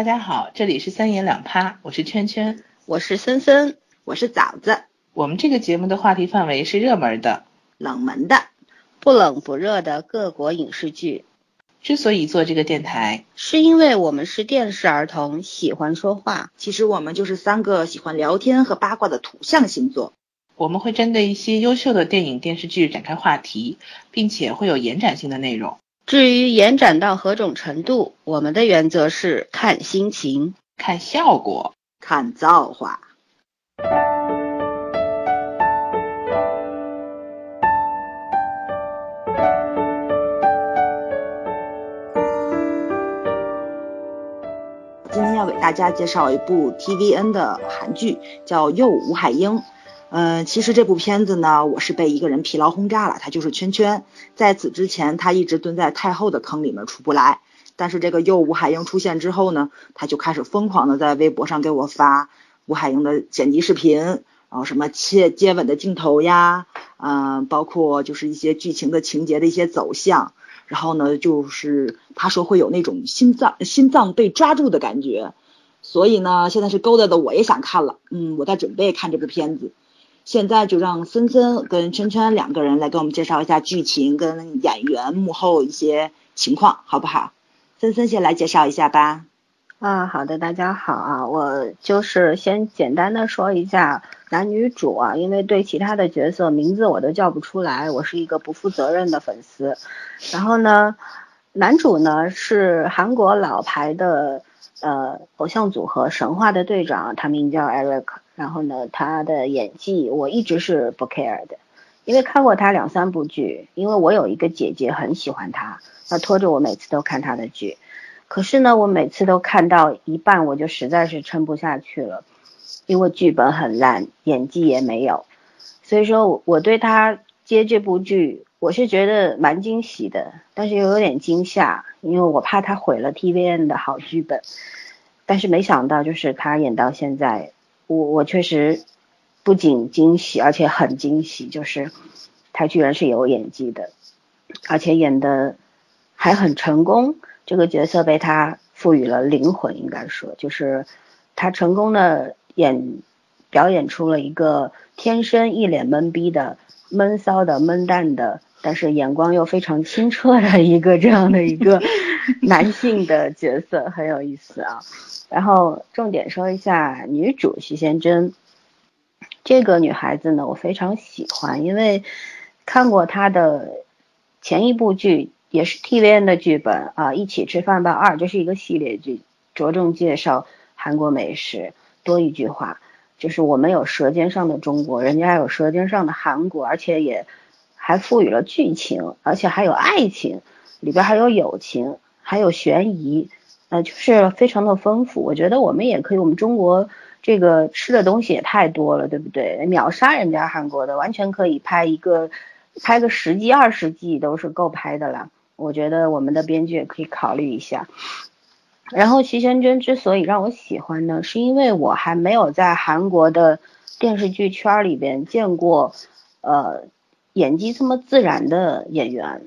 大家好，这里是三言两趴，我是圈圈，我是森森，我是枣子。我们这个节目的话题范围是热门的、冷门的、不冷不热的各国影视剧。之所以做这个电台，是因为我们是电视儿童，喜欢说话。其实我们就是三个喜欢聊天和八卦的土象星座。我们会针对一些优秀的电影电视剧展开话题，并且会有延展性的内容。至于延展到何种程度，我们的原则是看心情、看效果、看造化。今天要给大家介绍一部 TVN 的韩剧，叫《又吴海英》。嗯，其实这部片子呢，我是被一个人疲劳轰炸了，他就是圈圈。在此之前，他一直蹲在太后的坑里面出不来。但是这个又吴海英出现之后呢，他就开始疯狂的在微博上给我发吴海英的剪辑视频，然后什么切接吻的镜头呀，嗯，包括就是一些剧情的情节的一些走向。然后呢，就是他说会有那种心脏心脏被抓住的感觉。所以呢，现在是勾搭的我也想看了，嗯，我在准备看这部片子。现在就让森森跟圈圈两个人来给我们介绍一下剧情跟演员幕后一些情况，好不好？森森先来介绍一下吧。啊，好的，大家好啊，我就是先简单的说一下男女主啊，因为对其他的角色名字我都叫不出来，我是一个不负责任的粉丝。然后呢，男主呢是韩国老牌的呃偶像组合神话的队长，他名叫 Eric。然后呢，他的演技我一直是不 care 的，因为看过他两三部剧，因为我有一个姐姐很喜欢他，她拖着我每次都看他的剧，可是呢，我每次都看到一半我就实在是撑不下去了，因为剧本很烂，演技也没有，所以说我对他接这部剧我是觉得蛮惊喜的，但是又有点惊吓，因为我怕他毁了 TVN 的好剧本，但是没想到就是他演到现在。我我确实不仅惊喜，而且很惊喜，就是他居然是有演技的，而且演的还很成功。这个角色被他赋予了灵魂，应该说，就是他成功的演表演出了一个天生一脸懵逼的、闷骚的、闷蛋的，但是眼光又非常清澈的一个这样的一个 男性的角色，很有意思啊。然后重点说一下女主徐贤真，这个女孩子呢，我非常喜欢，因为看过她的前一部剧，也是 TVN 的剧本啊，《一起吃饭吧二》，这是一个系列剧，着重介绍韩国美食。多一句话，就是我们有舌尖上的中国，人家有舌尖上的韩国，而且也还赋予了剧情，而且还有爱情，里边还有友情，还有悬疑。呃，就是非常的丰富，我觉得我们也可以，我们中国这个吃的东西也太多了，对不对？秒杀人家韩国的，完全可以拍一个，拍个十季、二十季都是够拍的了。我觉得我们的编剧也可以考虑一下。然后徐贤真之所以让我喜欢呢，是因为我还没有在韩国的电视剧圈里边见过，呃，演技这么自然的演员。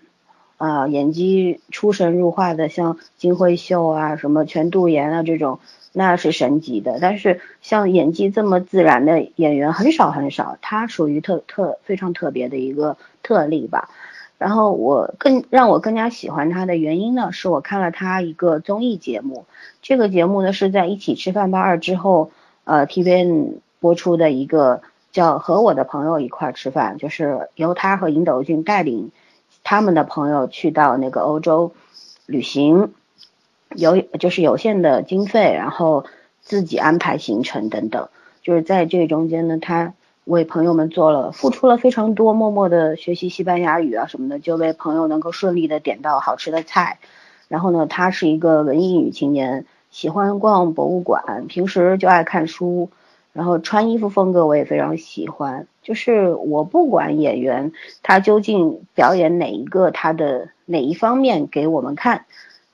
啊，演技出神入化的，像金惠秀啊，什么全度妍啊这种，那是神级的。但是像演技这么自然的演员很少很少，他属于特特非常特别的一个特例吧。然后我更让我更加喜欢他的原因呢，是我看了他一个综艺节目，这个节目呢是在一起吃饭吧二之后，呃，TVN 播出的一个叫和我的朋友一块吃饭，就是由他和尹斗俊带领。他们的朋友去到那个欧洲旅行，有就是有限的经费，然后自己安排行程等等。就是在这中间呢，他为朋友们做了付出了非常多，默默的学习西班牙语啊什么的，就为朋友能够顺利的点到好吃的菜。然后呢，他是一个文艺女青年，喜欢逛博物馆，平时就爱看书。然后穿衣服风格我也非常喜欢，就是我不管演员他究竟表演哪一个他的哪一方面给我们看，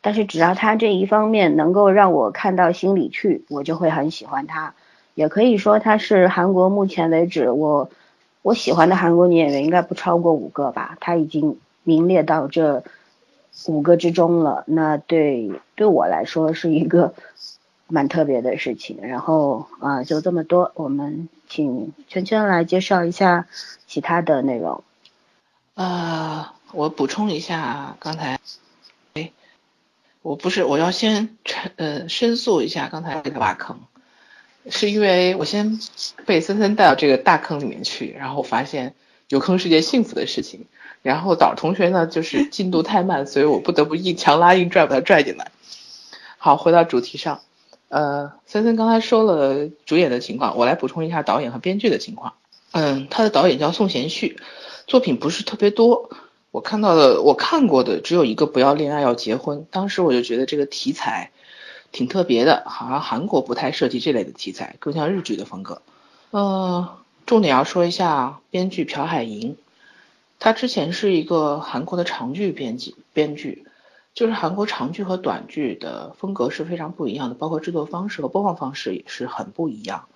但是只要他这一方面能够让我看到心里去，我就会很喜欢他。也可以说他是韩国目前为止我我喜欢的韩国女演员应该不超过五个吧，他已经名列到这五个之中了。那对对我来说是一个。蛮特别的事情。然后啊，就这么多，我们请圈圈来介绍一下其他的内容。啊，我补充一下刚才，哎，我不是，我要先申呃申诉一下刚才这个挖坑，是因为我先被森森带到这个大坑里面去，然后发现有坑是件幸福的事情。然后导同学呢就是进度太慢，所以我不得不硬强拉硬拽把他拽进来。好，回到主题上，呃，森森刚才说了主演的情况，我来补充一下导演和编剧的情况。嗯，他的导演叫宋贤旭。作品不是特别多，我看到的我看过的只有一个不要恋爱要结婚，当时我就觉得这个题材挺特别的，好像韩国不太涉及这类的题材，更像日剧的风格。呃，重点要说一下编剧朴海寅，他之前是一个韩国的长剧编辑编剧，就是韩国长剧和短剧的风格是非常不一样的，包括制作方式和播放方式也是很不一样。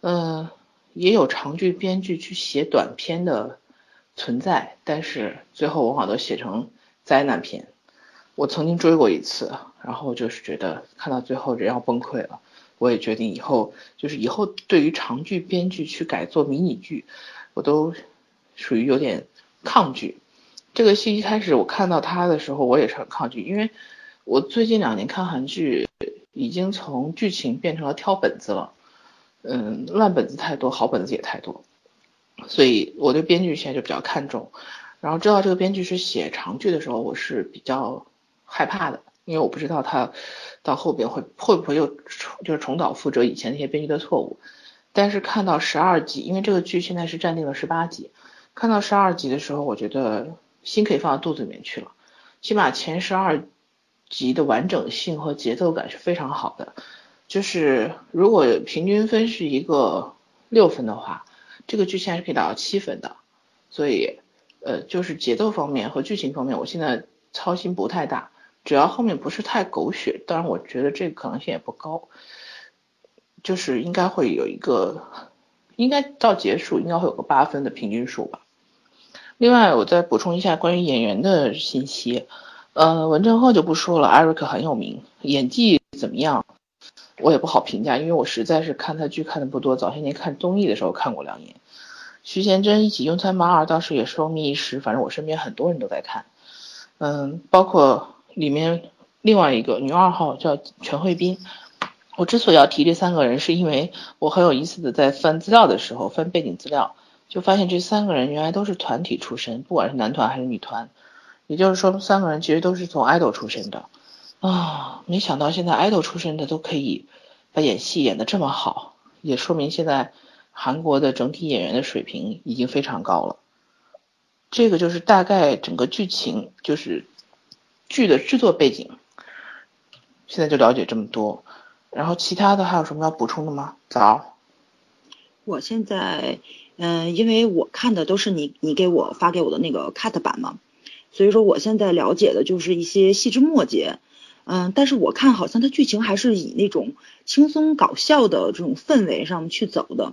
嗯，也有长剧编剧去写短片的。存在，但是最后往往都写成灾难片。我曾经追过一次，然后就是觉得看到最后人要崩溃了。我也决定以后就是以后对于长剧编剧去改做迷你剧，我都属于有点抗拒。这个戏一开始我看到他的时候，我也是很抗拒，因为我最近两年看韩剧已经从剧情变成了挑本子了，嗯，烂本子太多，好本子也太多。所以我对编剧现在就比较看重，然后知道这个编剧是写长剧的时候，我是比较害怕的，因为我不知道他到后边会会不会又重就是重蹈覆辙以前那些编剧的错误。但是看到十二集，因为这个剧现在是暂定了十八集，看到十二集的时候，我觉得心可以放到肚子里面去了。起码前十二集的完整性和节奏感是非常好的，就是如果平均分是一个六分的话。这个剧情还是可以达到七分的，所以，呃，就是节奏方面和剧情方面，我现在操心不太大，只要后面不是太狗血，当然我觉得这个可能性也不高，就是应该会有一个，应该到结束应该会有个八分的平均数吧。另外，我再补充一下关于演员的信息，呃，文正赫就不说了，艾瑞克很有名，演技怎么样？我也不好评价，因为我实在是看他剧看的不多。早些年看综艺的时候看过两眼。徐贤真一起用餐马二，当时也是风靡一时。反正我身边很多人都在看，嗯，包括里面另外一个女二号叫全慧彬。我之所以要提这三个人，是因为我很有意思的在翻资料的时候，翻背景资料，就发现这三个人原来都是团体出身，不管是男团还是女团，也就是说三个人其实都是从爱豆出身的。啊，没想到现在爱豆出身的都可以把演戏演得这么好，也说明现在韩国的整体演员的水平已经非常高了。这个就是大概整个剧情，就是剧的制作背景，现在就了解这么多。然后其他的还有什么要补充的吗？早。我现在，嗯，因为我看的都是你你给我发给我的那个 cut 版嘛，所以说我现在了解的就是一些细枝末节。嗯，但是我看好像它剧情还是以那种轻松搞笑的这种氛围上去走的。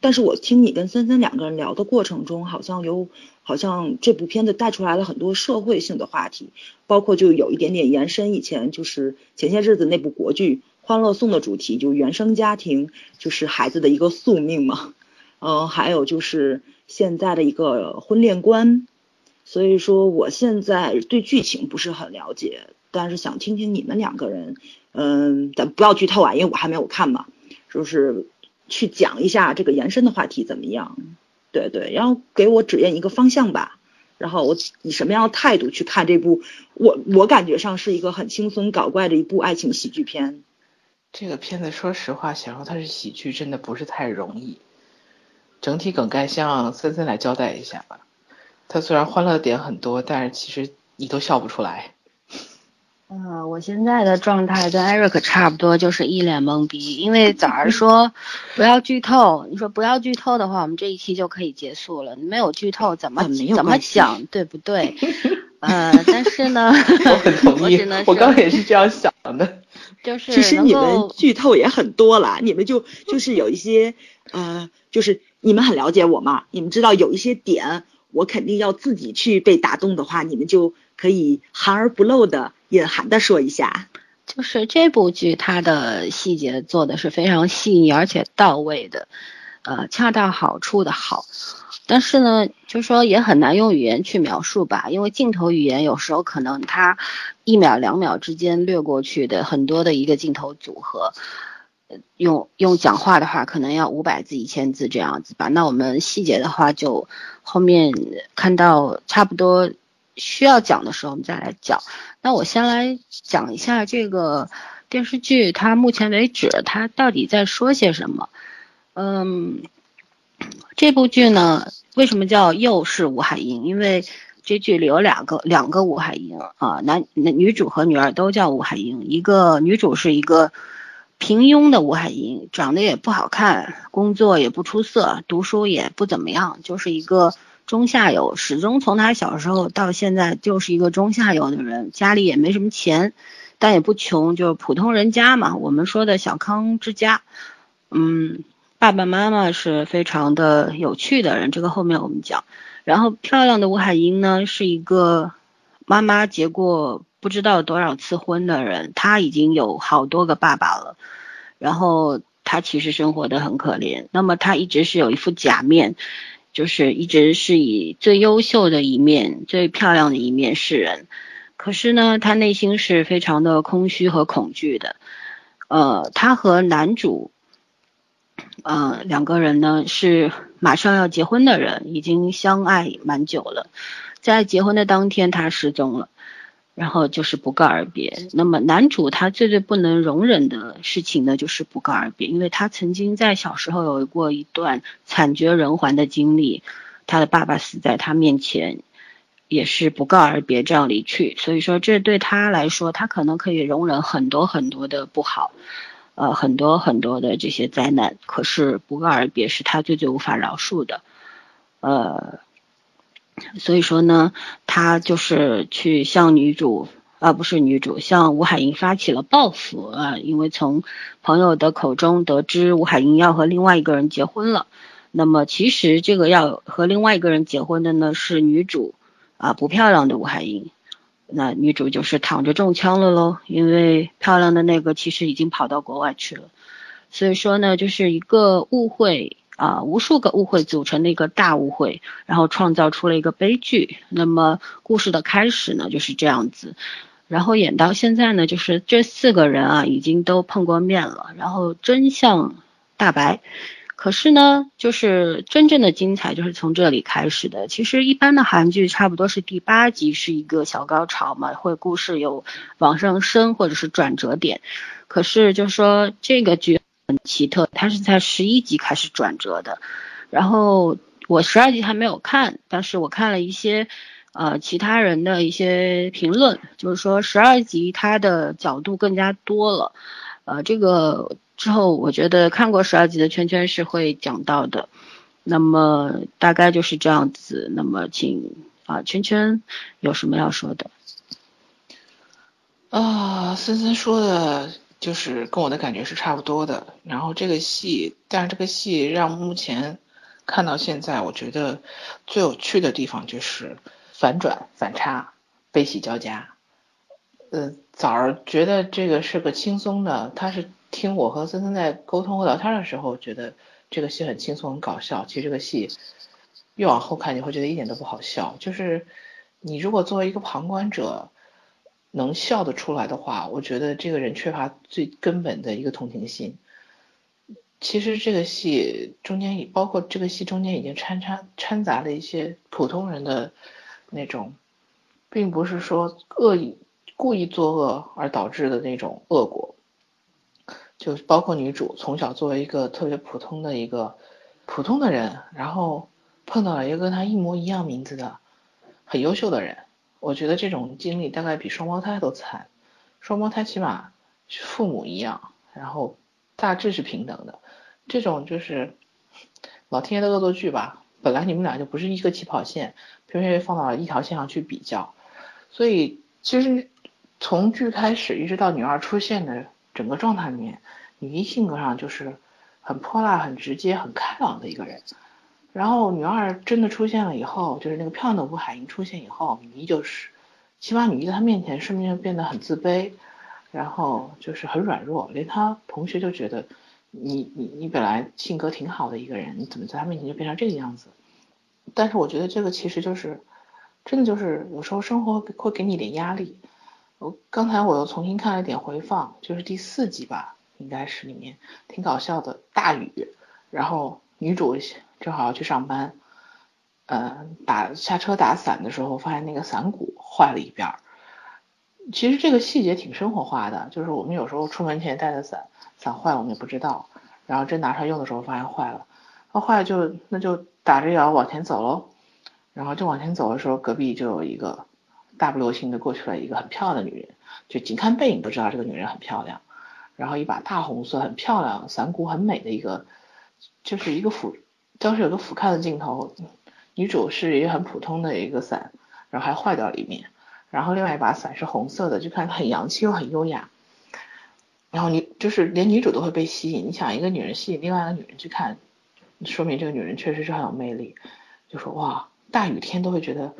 但是我听你跟森森两个人聊的过程中，好像有好像这部片子带出来了很多社会性的话题，包括就有一点点延伸以前就是前些日子那部国剧《欢乐颂》的主题，就原生家庭就是孩子的一个宿命嘛。嗯，还有就是现在的一个婚恋观。所以说我现在对剧情不是很了解。但是想听听你们两个人，嗯，咱不要剧透啊，因为我还没有看嘛，就是去讲一下这个延伸的话题怎么样？对对，然后给我指引一个方向吧，然后我以什么样的态度去看这部？我我感觉上是一个很轻松搞怪的一部爱情喜剧片。这个片子说实话，想说它是喜剧真的不是太容易。整体梗概向森森来交代一下吧。他虽然欢乐点很多，但是其实你都笑不出来。呃，我现在的状态跟 Eric 差不多，就是一脸懵逼。因为早上说不要剧透，你说不要剧透的话，我们这一期就可以结束了。没有剧透，怎么 怎么讲，对不对？呃，但是呢，我很同意，我刚也是这样想的。就是其实你们剧透也很多了，你们就就是有一些呃，就是你们很了解我吗，你们知道有一些点，我肯定要自己去被打动的话，你们就可以含而不露的。隐含的说一下，就是这部剧它的细节做的是非常细腻而且到位的，呃，恰到好处的好。但是呢，就说也很难用语言去描述吧，因为镜头语言有时候可能它一秒两秒之间掠过去的很多的一个镜头组合，用用讲话的话可能要五百字一千字这样子吧。那我们细节的话就后面看到差不多需要讲的时候我们再来讲。那我先来讲一下这个电视剧，它目前为止它到底在说些什么？嗯。这部剧呢，为什么叫又是吴海英？因为这剧里有两个两个吴海英啊，男女主和女二都叫吴海英。一个女主是一个平庸的吴海英，长得也不好看，工作也不出色，读书也不怎么样，就是一个中下游。始终从她小时候到现在就是一个中下游的人，家里也没什么钱，但也不穷，就是普通人家嘛。我们说的小康之家，嗯。爸爸妈妈是非常的有趣的人，这个后面我们讲。然后漂亮的吴海英呢，是一个妈妈结过不知道多少次婚的人，他已经有好多个爸爸了。然后他其实生活的很可怜，那么他一直是有一副假面，就是一直是以最优秀的一面、最漂亮的一面示人。可是呢，他内心是非常的空虚和恐惧的。呃，她和男主。嗯，两个人呢是马上要结婚的人，已经相爱蛮久了，在结婚的当天他失踪了，然后就是不告而别。那么男主他最最不能容忍的事情呢，就是不告而别，因为他曾经在小时候有过一段惨绝人寰的经历，他的爸爸死在他面前，也是不告而别这样离去，所以说这对他来说，他可能可以容忍很多很多的不好。呃，很多很多的这些灾难，可是不告而别是他最最无法饶恕的，呃，所以说呢，他就是去向女主，而不是女主，向吴海英发起了报复啊，因为从朋友的口中得知吴海英要和另外一个人结婚了，那么其实这个要和另外一个人结婚的呢是女主啊，不漂亮的吴海英。那女主就是躺着中枪了喽，因为漂亮的那个其实已经跑到国外去了，所以说呢，就是一个误会啊，无数个误会组成的一个大误会，然后创造出了一个悲剧。那么故事的开始呢就是这样子，然后演到现在呢，就是这四个人啊已经都碰过面了，然后真相大白。可是呢，就是真正的精彩就是从这里开始的。其实一般的韩剧差不多是第八集是一个小高潮嘛，会故事有往上升或者是转折点。可是就是说这个剧很奇特，它是在十一集开始转折的。然后我十二集还没有看，但是我看了一些呃其他人的一些评论，就是说十二集它的角度更加多了。呃，这个。之后，我觉得看过十二集的圈圈是会讲到的，那么大概就是这样子。那么，请啊圈圈有什么要说的？啊，森森说的就是跟我的感觉是差不多的。然后这个戏，但是这个戏让目前看到现在，我觉得最有趣的地方就是反转、反差、悲喜交加。呃，早儿觉得这个是个轻松的，他是。听我和森森在沟通和聊天的时候，觉得这个戏很轻松很搞笑。其实这个戏越往后看，你会觉得一点都不好笑。就是你如果作为一个旁观者能笑得出来的话，我觉得这个人缺乏最根本的一个同情心。其实这个戏中间，包括这个戏中间已经掺掺掺杂了一些普通人的那种，并不是说恶意故意作恶而导致的那种恶果。就包括女主从小作为一个特别普通的一个普通的人，然后碰到了一个跟她一模一样名字的很优秀的人，我觉得这种经历大概比双胞胎都惨。双胞胎起码父母一样，然后大致是平等的。这种就是老天爷的恶作剧吧。本来你们俩就不是一个起跑线，偏偏放到了一条线上去比较。所以其实从剧开始一直到女二出现的。整个状态里面，女一性格上就是很泼辣、很直接、很开朗的一个人。然后女二真的出现了以后，就是那个漂亮的吴海英出现以后，女一就是，起码女一在她面前，瞬间就变得很自卑，然后就是很软弱，连她同学就觉得你你你本来性格挺好的一个人，你怎么在他面前就变成这个样子？但是我觉得这个其实就是真的就是有时候生活会给你一点压力。我刚才我又重新看了一点回放，就是第四集吧，应该是里面挺搞笑的，大雨，然后女主正好要去上班，嗯，打下车打伞的时候，发现那个伞骨坏了一边儿。其实这个细节挺生活化的，就是我们有时候出门前带的伞，伞坏我们也不知道，然后真拿出来用的时候发现坏了，那坏了就那就打着摇往前走喽，然后就往前走的时候，隔壁就有一个。大步流星的过去了一个很漂亮的女人，就仅看背影都知道这个女人很漂亮。然后一把大红色很漂亮、伞骨很美的一个，就是一个辅，当时有个俯瞰的镜头，女主是一个很普通的一个伞，然后还坏掉了一面。然后另外一把伞是红色的，就看很洋气又很优雅。然后女就是连女主都会被吸引。你想一个女人吸引另外一个女人去看，说明这个女人确实是很有魅力。就说哇，大雨天都会觉得。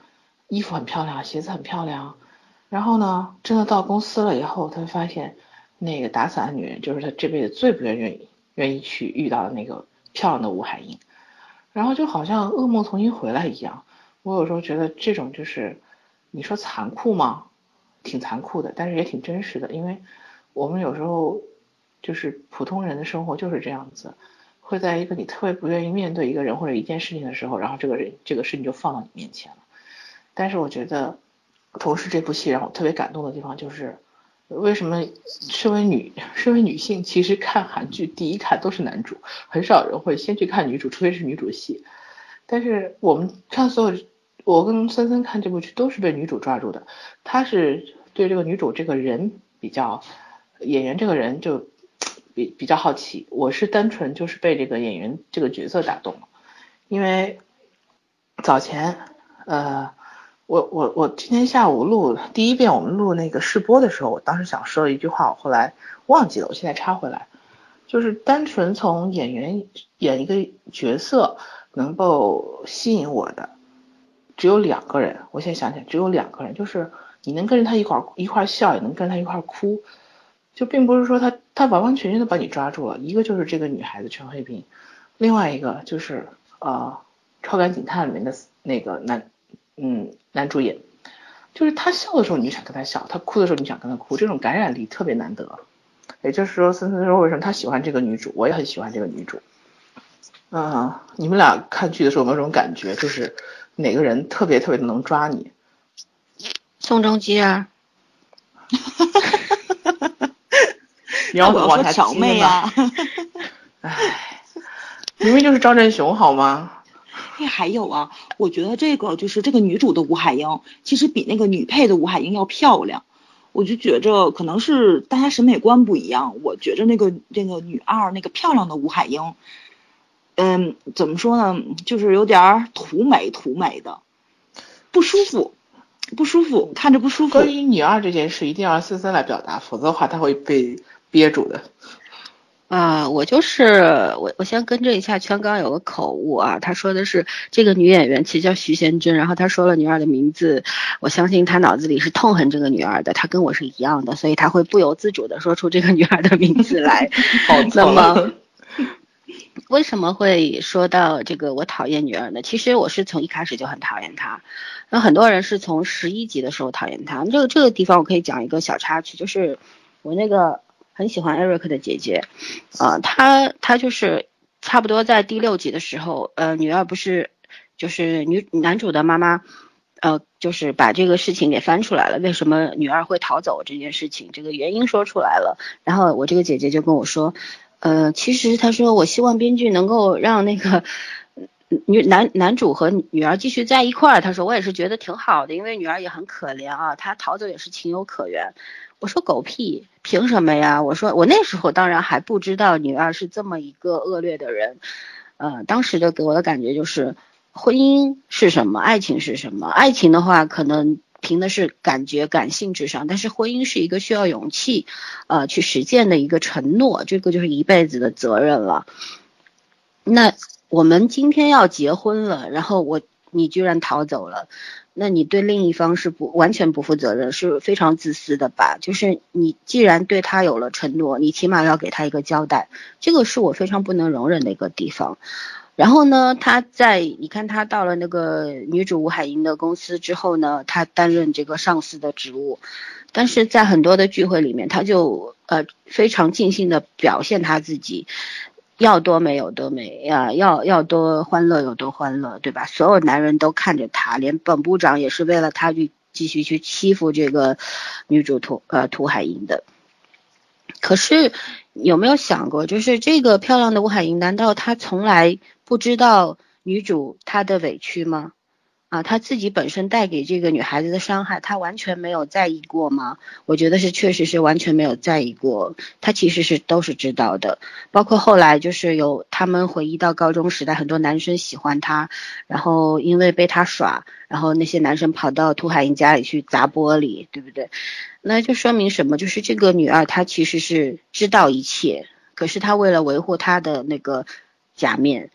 衣服很漂亮，鞋子很漂亮，然后呢，真的到公司了以后，他发现那个打伞的女人就是他这辈子最不愿意愿意去遇到的那个漂亮的吴海英，然后就好像噩梦重新回来一样。我有时候觉得这种就是你说残酷吗？挺残酷的，但是也挺真实的，因为我们有时候就是普通人的生活就是这样子，会在一个你特别不愿意面对一个人或者一件事情的时候，然后这个人这个事情就放到你面前了。但是我觉得，同时这部戏让我特别感动的地方就是，为什么身为女身为女性，其实看韩剧第一看都是男主，很少人会先去看女主，除非是女主戏。但是我们看所有，我跟森森看这部剧都是被女主抓住的。他是对这个女主这个人比较，演员这个人就比比较好奇。我是单纯就是被这个演员这个角色打动了，因为早前呃。我我我今天下午录第一遍，我们录那个试播的时候，我当时想说的一句话，我后来忘记了，我现在插回来，就是单纯从演员演一个角色能够吸引我的，只有两个人，我现在想起来只有两个人，就是你能跟着他一块一块笑，也能跟着他一块哭，就并不是说他他完完全全的把你抓住了，一个就是这个女孩子陈慧斌，另外一个就是呃超感警探里面的那个男。嗯，男主演，就是他笑的时候你就想跟他笑，他哭的时候你想跟他哭，这种感染力特别难得。也就是说，森森说为什么他喜欢这个女主，我也很喜欢这个女主。嗯，你们俩看剧的时候有没有这种感觉，就是哪个人特别特别的能抓你？宋仲基啊。你要往下挑 妹啊。唉，明明就是赵振雄好吗？哎，还有啊，我觉得这个就是这个女主的吴海英，其实比那个女配的吴海英要漂亮。我就觉着可能是大家审美观不一样，我觉着那个那个女二那个漂亮的吴海英，嗯，怎么说呢，就是有点土美土美的，不舒服，不舒服，看着不舒服。关于女二这件事，一定要让森森来表达，否则的话他会被憋住的。啊，我就是我，我先更正一下，圈刚刚有个口误啊，他说的是这个女演员其实叫徐贤真，然后他说了女二的名字，我相信他脑子里是痛恨这个女二的，他跟我是一样的，所以他会不由自主的说出这个女二的名字来。那么为什么会说到这个我讨厌女儿呢？其实我是从一开始就很讨厌她，那很多人是从十一集的时候讨厌她。这个这个地方我可以讲一个小插曲，就是我那个。很喜欢 Eric 的姐姐，呃，她她就是差不多在第六集的时候，呃，女二不是就是女男主的妈妈，呃，就是把这个事情给翻出来了，为什么女二会逃走这件事情，这个原因说出来了。然后我这个姐姐就跟我说，呃，其实她说我希望编剧能够让那个女男男主和女儿继续在一块儿。她说我也是觉得挺好的，因为女儿也很可怜啊，她逃走也是情有可原。我说狗屁，凭什么呀？我说我那时候当然还不知道女二是这么一个恶劣的人，呃，当时的给我的感觉就是，婚姻是什么，爱情是什么？爱情的话可能凭的是感觉、感性至上，但是婚姻是一个需要勇气，呃，去实践的一个承诺，这个就是一辈子的责任了。那我们今天要结婚了，然后我。你居然逃走了，那你对另一方是不完全不负责任，是非常自私的吧？就是你既然对他有了承诺，你起码要给他一个交代，这个是我非常不能容忍的一个地方。然后呢，他在你看他到了那个女主吴海英的公司之后呢，他担任这个上司的职务，但是在很多的聚会里面，他就呃非常尽兴的表现他自己，要多美有多美呀，要要多欢乐有多欢乐，对吧？所有男人都看着她，连本部长也是为了她去继续去欺负这个女主涂呃涂海英的。可是有没有想过，就是这个漂亮的吴海英，难道她从来？不知道女主她的委屈吗？啊，她自己本身带给这个女孩子的伤害，她完全没有在意过吗？我觉得是，确实是完全没有在意过。她其实是都是知道的，包括后来就是有他们回忆到高中时代，很多男生喜欢她，然后因为被她耍，然后那些男生跑到涂海英家里去砸玻璃，对不对？那就说明什么？就是这个女二她其实是知道一切，可是她为了维护她的那个假面。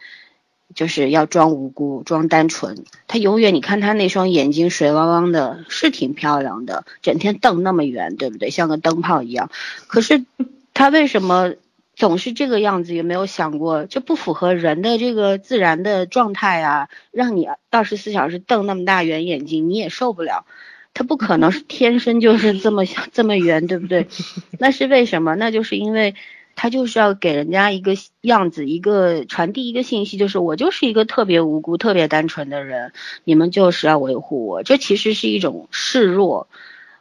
就是要装无辜，装单纯。他永远，你看他那双眼睛水汪汪的，是挺漂亮的，整天瞪那么圆，对不对？像个灯泡一样。可是他为什么总是这个样子？有没有想过，这不符合人的这个自然的状态啊？让你二十四小时瞪那么大圆眼睛，你也受不了。他不可能是天生就是这么这么圆，对不对？那是为什么？那就是因为。他就是要给人家一个样子，一个传递一个信息，就是我就是一个特别无辜、特别单纯的人，你们就是要维护我。这其实是一种示弱，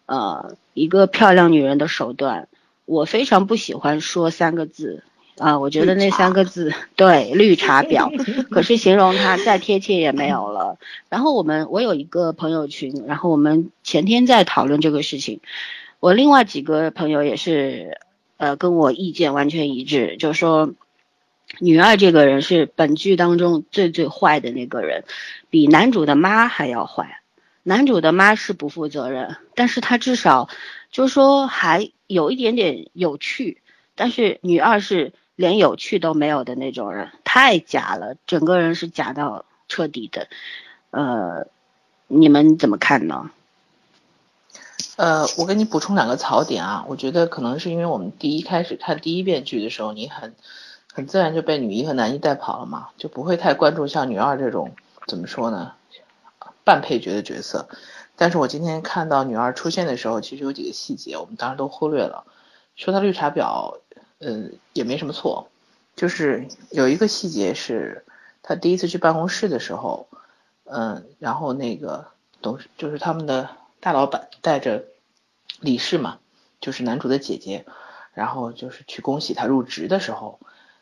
呃，一个漂亮女人的手段。我非常不喜欢说三个字啊，我觉得那三个字对绿茶婊，可是形容她再贴切也没有了。然后我们我有一个朋友群，然后我们前天在讨论这个事情，我另外几个朋友也是。呃，跟我意见完全一致，就是说，女二这个人是本剧当中最最坏的那个人，比男主的妈还要坏。男主的妈是不负责任，但是她至少就是说还有一点点有趣，但是女二是连有趣都没有的那种人，太假了，整个人是假到彻底的。呃，你们怎么看呢？呃，我给你补充两个槽点啊，我觉得可能是因为我们第一开始看第一遍剧的时候，你很很自然就被女一和男一带跑了嘛，就不会太关注像女二这种怎么说呢，半配角的角色。但是我今天看到女二出现的时候，其实有几个细节，我们当然都忽略了。说她绿茶婊，嗯，也没什么错，就是有一个细节是，她第一次去办公室的时候，嗯，然后那个董事就是他们的。大老板带着李氏嘛，就是男主的姐姐，然后就是去恭喜他入职的时候，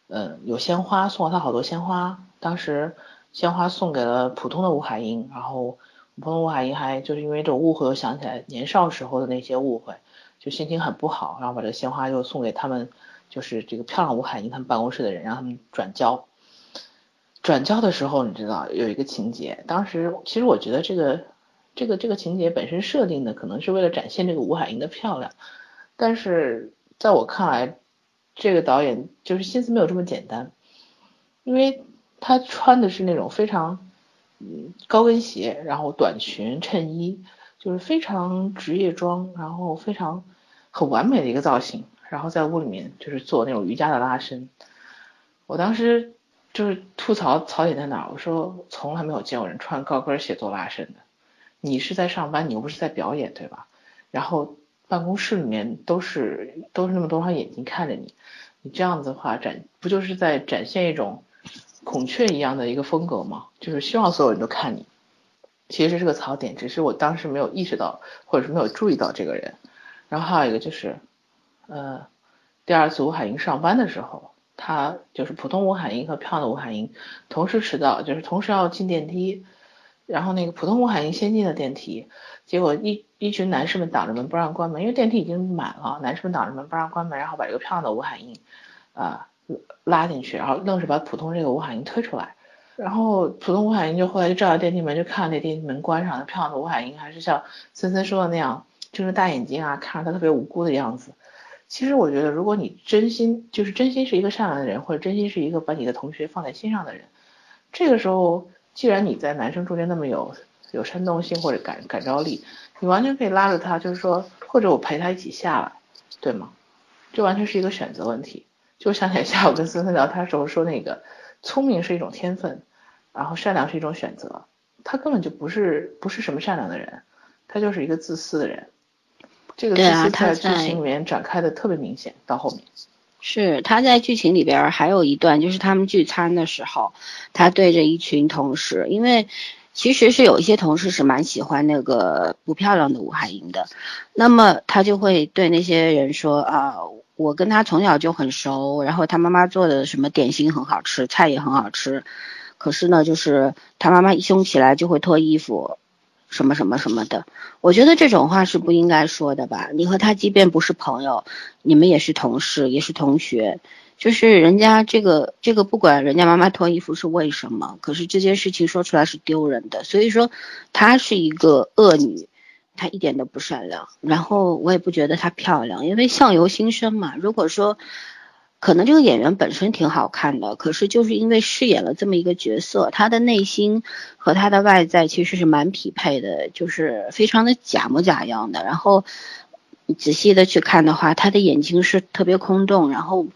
嗯，有鲜花送了他好多鲜花。当时鲜花送给了普通的吴海英，然后普通吴海英还就是因为这种误会，又想起来年少时候的那些误会，就心情很不好，然后把这个鲜花又送给他们，就是这个漂亮吴海英他们办公室的人，让他们转交。转交的时候，你知道有一个情节，当时其实我觉得这个。这个这个情节本身设定的可能是为了展现这个吴海英的漂亮，但是在我看来，这个导演就是心思没有这么简单，因为他穿的是那种非常嗯高跟鞋，然后短裙衬衣，就是非常职业装，然后非常很完美的一个造型，然后在屋里面就是做那种瑜伽的拉伸，我当时就是吐槽槽点在哪，我说从来没有见过人穿高跟鞋做拉伸的。你是在上班，你又不是在表演，对吧？然后办公室里面都是都是那么多双眼睛看着你，你这样子的话展不就是在展现一种孔雀一样的一个风格吗？就是希望所有人都看你。其实是个槽点，只是我当时没有意识到，或者是没有注意到这个人。然后还有一个就是，呃，第二次吴海英上班的时候，他就是普通吴海英和漂亮的吴海英同时迟到，就是同时要进电梯。然后那个普通吴海英先进的电梯，结果一一群男士们挡着门不让关门，因为电梯已经满了，男士们挡着门不让关门，然后把这个漂亮的吴海英啊拉进去，然后愣是把普通这个吴海英推出来，然后普通吴海英就后来就照着电梯门就看那电梯门关上，那漂亮的吴海英还是像森森说的那样，就是大眼睛啊，看着他特别无辜的样子。其实我觉得，如果你真心就是真心是一个善良的人，或者真心是一个把你的同学放在心上的人，这个时候。既然你在男生中间那么有有煽动性或者感感召力，你完全可以拉着他，就是说，或者我陪他一起下来，对吗？这完全是一个选择问题。就想起来下午跟森森聊天时候说那个，聪明是一种天分，然后善良是一种选择。他根本就不是不是什么善良的人，他就是一个自私的人。这个自私在剧情里面展开的特别明显，到后面。是他在剧情里边还有一段，就是他们聚餐的时候，他对着一群同事，因为其实是有一些同事是蛮喜欢那个不漂亮的吴海英的，那么他就会对那些人说啊，我跟他从小就很熟，然后他妈妈做的什么点心很好吃，菜也很好吃，可是呢，就是他妈妈一凶起来就会脱衣服。什么什么什么的，我觉得这种话是不应该说的吧？你和他即便不是朋友，你们也是同事，也是同学，就是人家这个这个不管人家妈妈脱衣服是为什么，可是这件事情说出来是丢人的。所以说，她是一个恶女，她一点都不善良。然后我也不觉得她漂亮，因为相由心生嘛。如果说。可能这个演员本身挺好看的，可是就是因为饰演了这么一个角色，他的内心和他的外在其实是蛮匹配的，就是非常的假模假样的。然后仔细的去看的话，他的眼睛是特别空洞，然后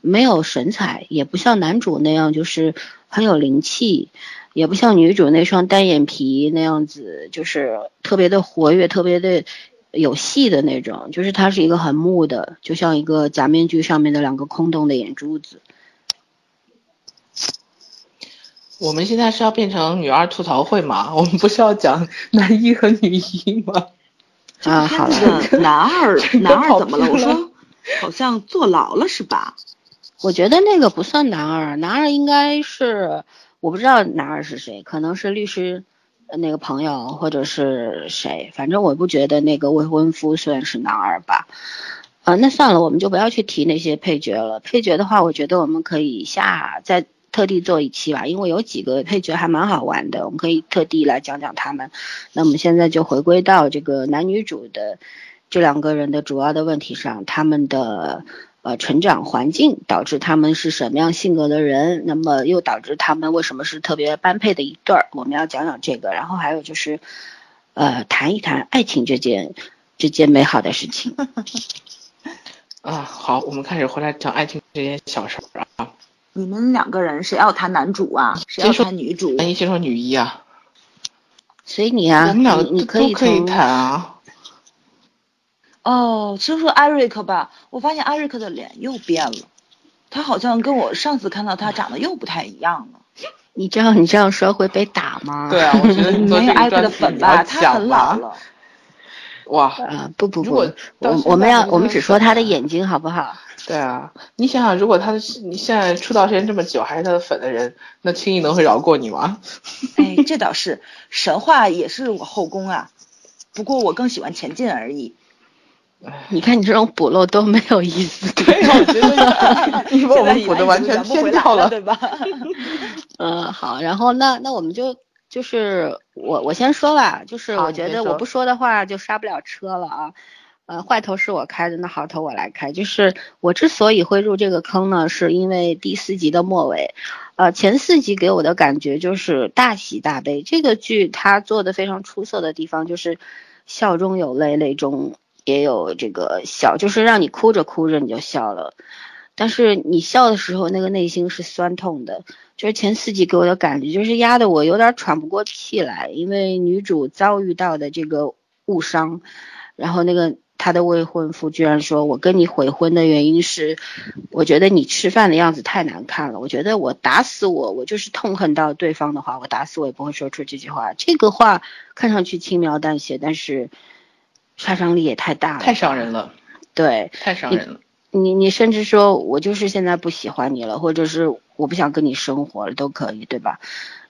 没有神采，也不像男主那样就是很有灵气，也不像女主那双单眼皮那样子就是特别的活跃，特别的。有戏的那种，就是它是一个很木的，就像一个假面具上面的两个空洞的眼珠子。我们现在是要变成女二吐槽会吗？我们不是要讲 男一和女一吗？啊，好了，男二男二怎么了？我说好像坐牢了是吧？我觉得那个不算男二，男二应该是我不知道男二是谁，可能是律师。那个朋友或者是谁，反正我不觉得那个未婚夫算是男二吧。啊，那算了，我们就不要去提那些配角了。配角的话，我觉得我们可以下再特地做一期吧，因为有几个配角还蛮好玩的，我们可以特地来讲讲他们。那我们现在就回归到这个男女主的这两个人的主要的问题上，他们的。呃，成长环境导致他们是什么样性格的人，那么又导致他们为什么是特别般配的一对儿？我们要讲讲这个，然后还有就是，呃，谈一谈爱情这件这件美好的事情。啊，好，我们开始回来讲爱情这件小事儿啊。你们两个人谁要谈男主啊？谁要谈女主？男一先说女一啊。随你啊，我们俩你可以可以谈啊。哦，说说艾瑞克吧，我发现艾瑞克的脸又变了，他好像跟我上次看到他长得又不太一样了。你这样你这样说会被打吗？对啊，我觉得没有艾瑞克的粉吧，他很老了。哇，啊不不不，我我们要我们只说他的眼睛好不好？对啊，你想想，如果他的你现在出道时间这么久还是他的粉的人，那轻易能会饶过你吗？哎，这倒是，神话也是我后宫啊，不过我更喜欢前进而已。你看你这种补漏都没有意思，对，我觉得 你把我们补的完全偏掉了，对吧？嗯，好，然后那那我们就就是我我先说吧，就是我觉得我不说的话就刹不了车了啊。呃，坏头是我开的，那好头我来开。就是我之所以会入这个坑呢，是因为第四集的末尾，呃，前四集给我的感觉就是大喜大悲。这个剧它做的非常出色的地方就是笑中有泪，泪中。也有这个笑，就是让你哭着哭着你就笑了，但是你笑的时候，那个内心是酸痛的。就是前四集给我的感觉，就是压得我有点喘不过气来，因为女主遭遇到的这个误伤，然后那个她的未婚夫居然说：“我跟你悔婚的原因是，我觉得你吃饭的样子太难看了。我觉得我打死我，我就是痛恨到对方的话，我打死我也不会说出这句话。这个话看上去轻描淡写，但是。”杀伤力也太大了，太伤人了。对，太伤人了。你你甚至说我就是现在不喜欢你了，或者是我不想跟你生活了，都可以，对吧？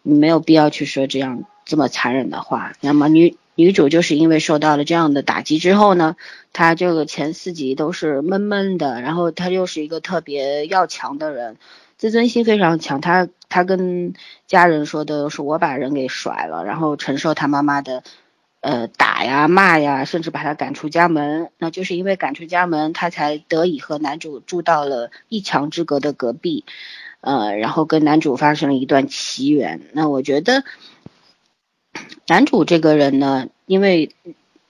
你没有必要去说这样这么残忍的话。那么女女主就是因为受到了这样的打击之后呢，她这个前四集都是闷闷的，然后她又是一个特别要强的人，自尊心非常强。她她跟家人说的是我把人给甩了，然后承受她妈妈的。呃，打呀，骂呀，甚至把他赶出家门，那就是因为赶出家门，他才得以和男主住到了一墙之隔的隔壁。呃，然后跟男主发生了一段奇缘。那我觉得男主这个人呢，因为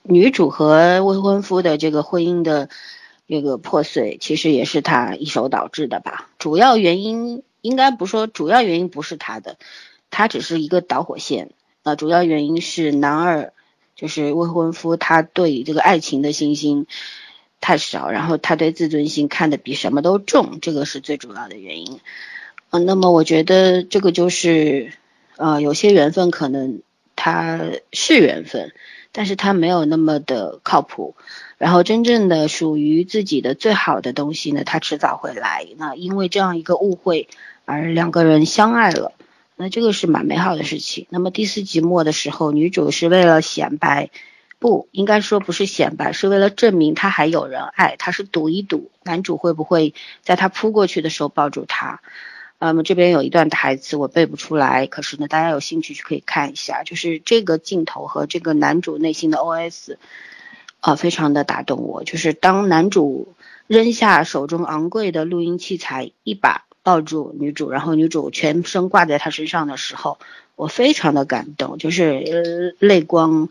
女主和未婚夫的这个婚姻的这个破碎，其实也是他一手导致的吧。主要原因应该不说，主要原因不是他的，他只是一个导火线。呃，主要原因是男二就是未婚夫，他对这个爱情的信心太少，然后他对自尊心看得比什么都重，这个是最主要的原因。嗯，那么我觉得这个就是，呃，有些缘分可能它是缘分，但是它没有那么的靠谱。然后真正的属于自己的最好的东西呢，它迟早会来。那因为这样一个误会而两个人相爱了，那这个是蛮美好的事情。那么第四集末的时候，女主是为了显摆，不应该说不是显摆，是为了证明她还有人爱，她是赌一赌男主会不会在她扑过去的时候抱住她。那么这边有一段台词我背不出来，可是呢，大家有兴趣去可以看一下，就是这个镜头和这个男主内心的 OS，啊，非常的打动我。就是当男主扔下手中昂贵的录音器材，一把抱住女主，然后女主全身挂在他身上的时候，我非常的感动，就是泪光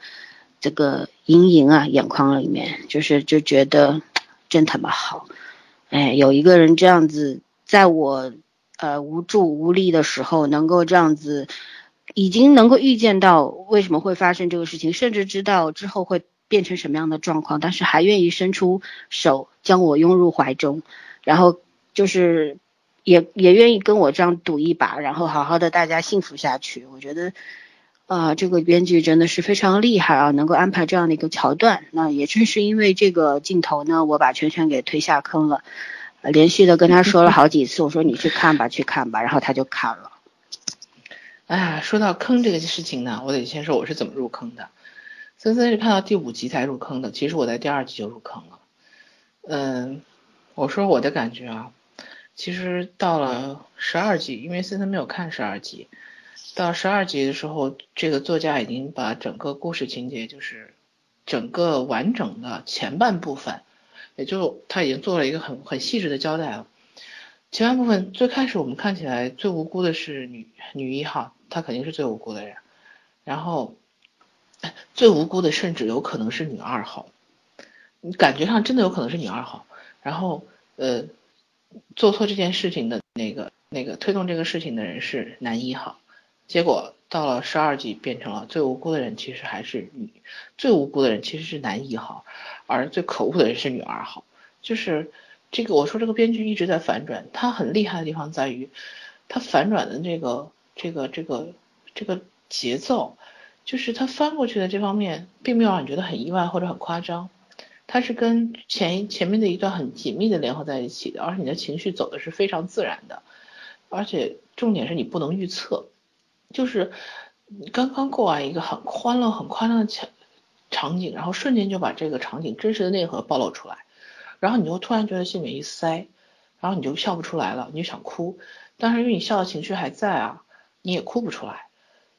这个盈盈啊，眼眶里面，就是就觉得真他妈好，哎，有一个人这样子在我。呃，无助无力的时候，能够这样子，已经能够预见到为什么会发生这个事情，甚至知道之后会变成什么样的状况，但是还愿意伸出手将我拥入怀中，然后就是也也愿意跟我这样赌一把，然后好好的大家幸福下去。我觉得，啊，这个编剧真的是非常厉害啊，能够安排这样的一个桥段。那也正是因为这个镜头呢，我把圈圈给推下坑了。连续的跟他说了好几次，我说你去看吧，去看吧，然后他就看了。哎呀，说到坑这个事情呢，我得先说我是怎么入坑的。森森是看到第五集才入坑的，其实我在第二集就入坑了。嗯，我说我的感觉啊，其实到了十二集，因为森森没有看十二集，到十二集的时候，这个作家已经把整个故事情节，就是整个完整的前半部分。也就他已经做了一个很很细致的交代了。前半部分最开始我们看起来最无辜的是女女一号，她肯定是最无辜的人。然后最无辜的甚至有可能是女二号，你感觉上真的有可能是女二号。然后呃做错这件事情的那个那个推动这个事情的人是男一号。结果到了十二集变成了最无辜的人其实还是女，最无辜的人其实是男一号，而最可恶的人是女二号。就是这个我说这个编剧一直在反转，他很厉害的地方在于，他反转的这个这个这个这个节奏，就是他翻过去的这方面并没有让你觉得很意外或者很夸张，它是跟前前面的一段很紧密的联合在一起的，而且你的情绪走的是非常自然的，而且重点是你不能预测。就是你刚刚过完一个很欢乐、很欢乐的场场景，然后瞬间就把这个场景真实的内核暴露出来，然后你就突然觉得心里一塞，然后你就笑不出来了，你就想哭，但是因为你笑的情绪还在啊，你也哭不出来，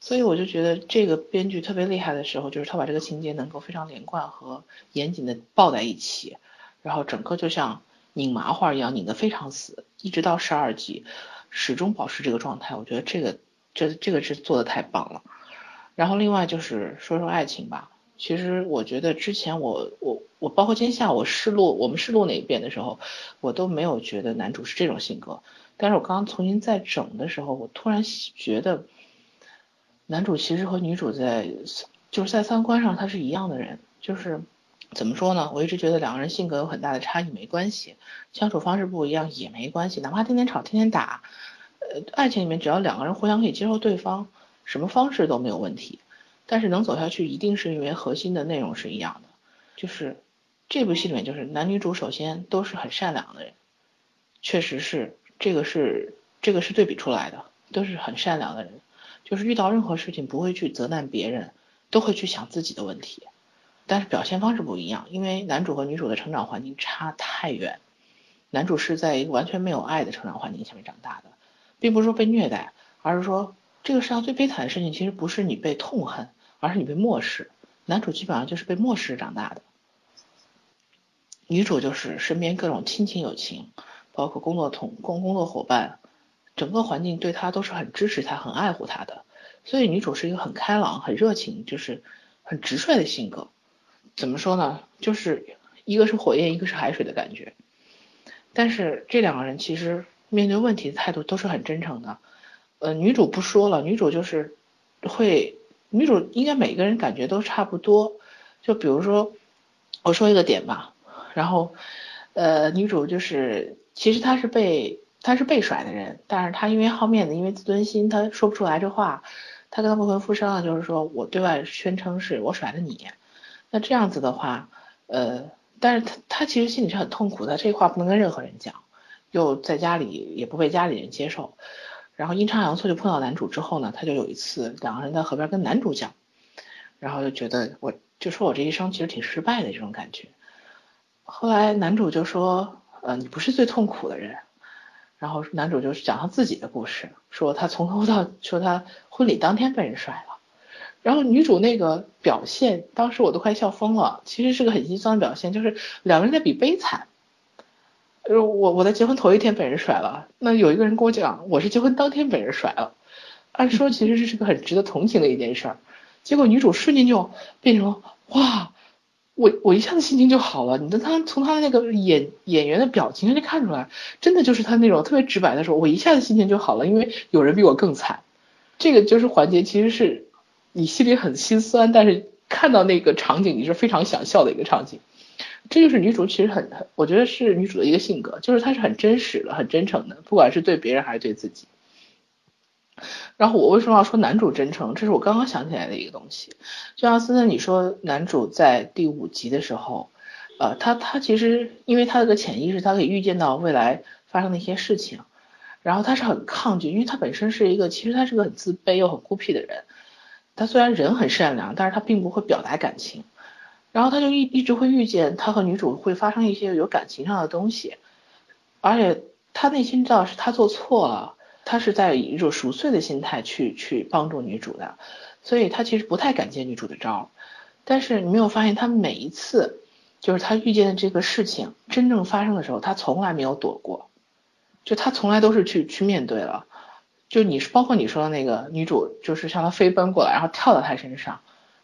所以我就觉得这个编剧特别厉害的时候，就是他把这个情节能够非常连贯和严谨的抱在一起，然后整个就像拧麻花一样拧得非常死，一直到十二集始终保持这个状态，我觉得这个。这这个是做的太棒了，然后另外就是说说爱情吧。其实我觉得之前我我我包括今天下午试录我们试录那一遍的时候，我都没有觉得男主是这种性格。但是我刚刚重新再整的时候，我突然觉得男主其实和女主在就是在三观上他是一样的人，就是怎么说呢？我一直觉得两个人性格有很大的差异没关系，相处方式不一样也没关系，哪怕天天吵天天打。呃，爱情里面只要两个人互相可以接受对方，什么方式都没有问题。但是能走下去，一定是因为核心的内容是一样的。就是这部戏里面，就是男女主首先都是很善良的人，确实是这个是这个是对比出来的，都是很善良的人。就是遇到任何事情不会去责难别人，都会去想自己的问题。但是表现方式不一样，因为男主和女主的成长环境差太远。男主是在一个完全没有爱的成长环境下面长大的。并不是说被虐待，而是说这个世上最悲惨的事情，其实不是你被痛恨，而是你被漠视。男主基本上就是被漠视长大的，女主就是身边各种亲情友情，包括工作同工工作伙伴，整个环境对他都是很支持他、很爱护他的。所以女主是一个很开朗、很热情，就是很直率的性格。怎么说呢？就是一个是火焰，一个是海水的感觉。但是这两个人其实面对问题的态度都是很真诚的。呃，女主不说了，女主就是会，女主应该每个人感觉都差不多。就比如说，我说一个点吧，然后，呃，女主就是其实她是被他是被甩的人，但是他因为好面子，因为自尊心，他说不出来这话。他跟他未婚夫商量，就是说我对外宣称是我甩的你。那这样子的话，呃，但是他他其实心里是很痛苦的，这话不能跟任何人讲，又在家里也不被家里人接受。然后阴差阳错就碰到男主之后呢，他就有一次两个人在河边跟男主讲，然后就觉得我。就说我这一生其实挺失败的这种感觉，后来男主就说，呃，你不是最痛苦的人，然后男主就是讲他自己的故事，说他从头到说他婚礼当天被人甩了，然后女主那个表现，当时我都快笑疯了，其实是个很心酸的表现，就是两个人在比悲惨，呃，我我在结婚头一天被人甩了，那有一个人跟我讲，我是结婚当天被人甩了，按说其实这是个很值得同情的一件事儿。结果女主瞬间就变成了哇，我我一下子心情就好了。你的他从他的那个演演员的表情上就看出来，真的就是他那种特别直白的时候，我一下子心情就好了，因为有人比我更惨。这个就是环节，其实是你心里很心酸，但是看到那个场景你是非常想笑的一个场景。这就是女主其实很很，我觉得是女主的一个性格，就是她是很真实的、很真诚的，不管是对别人还是对自己。然后我为什么要说男主真诚？这是我刚刚想起来的一个东西。就像森森你说，男主在第五集的时候，呃，他他其实因为他的个潜意识，他可以预见到未来发生的一些事情，然后他是很抗拒，因为他本身是一个其实他是个很自卑又很孤僻的人。他虽然人很善良，但是他并不会表达感情。然后他就一一直会预见他和女主会发生一些有感情上的东西，而且他内心知道是他做错了。他是在以一种熟睡的心态去去帮助女主的，所以他其实不太敢接女主的招。但是你没有发现，他每一次就是他遇见的这个事情真正发生的时候，他从来没有躲过，就他从来都是去去面对了。就你是包括你说的那个女主，就是向他飞奔过来，然后跳到他身上，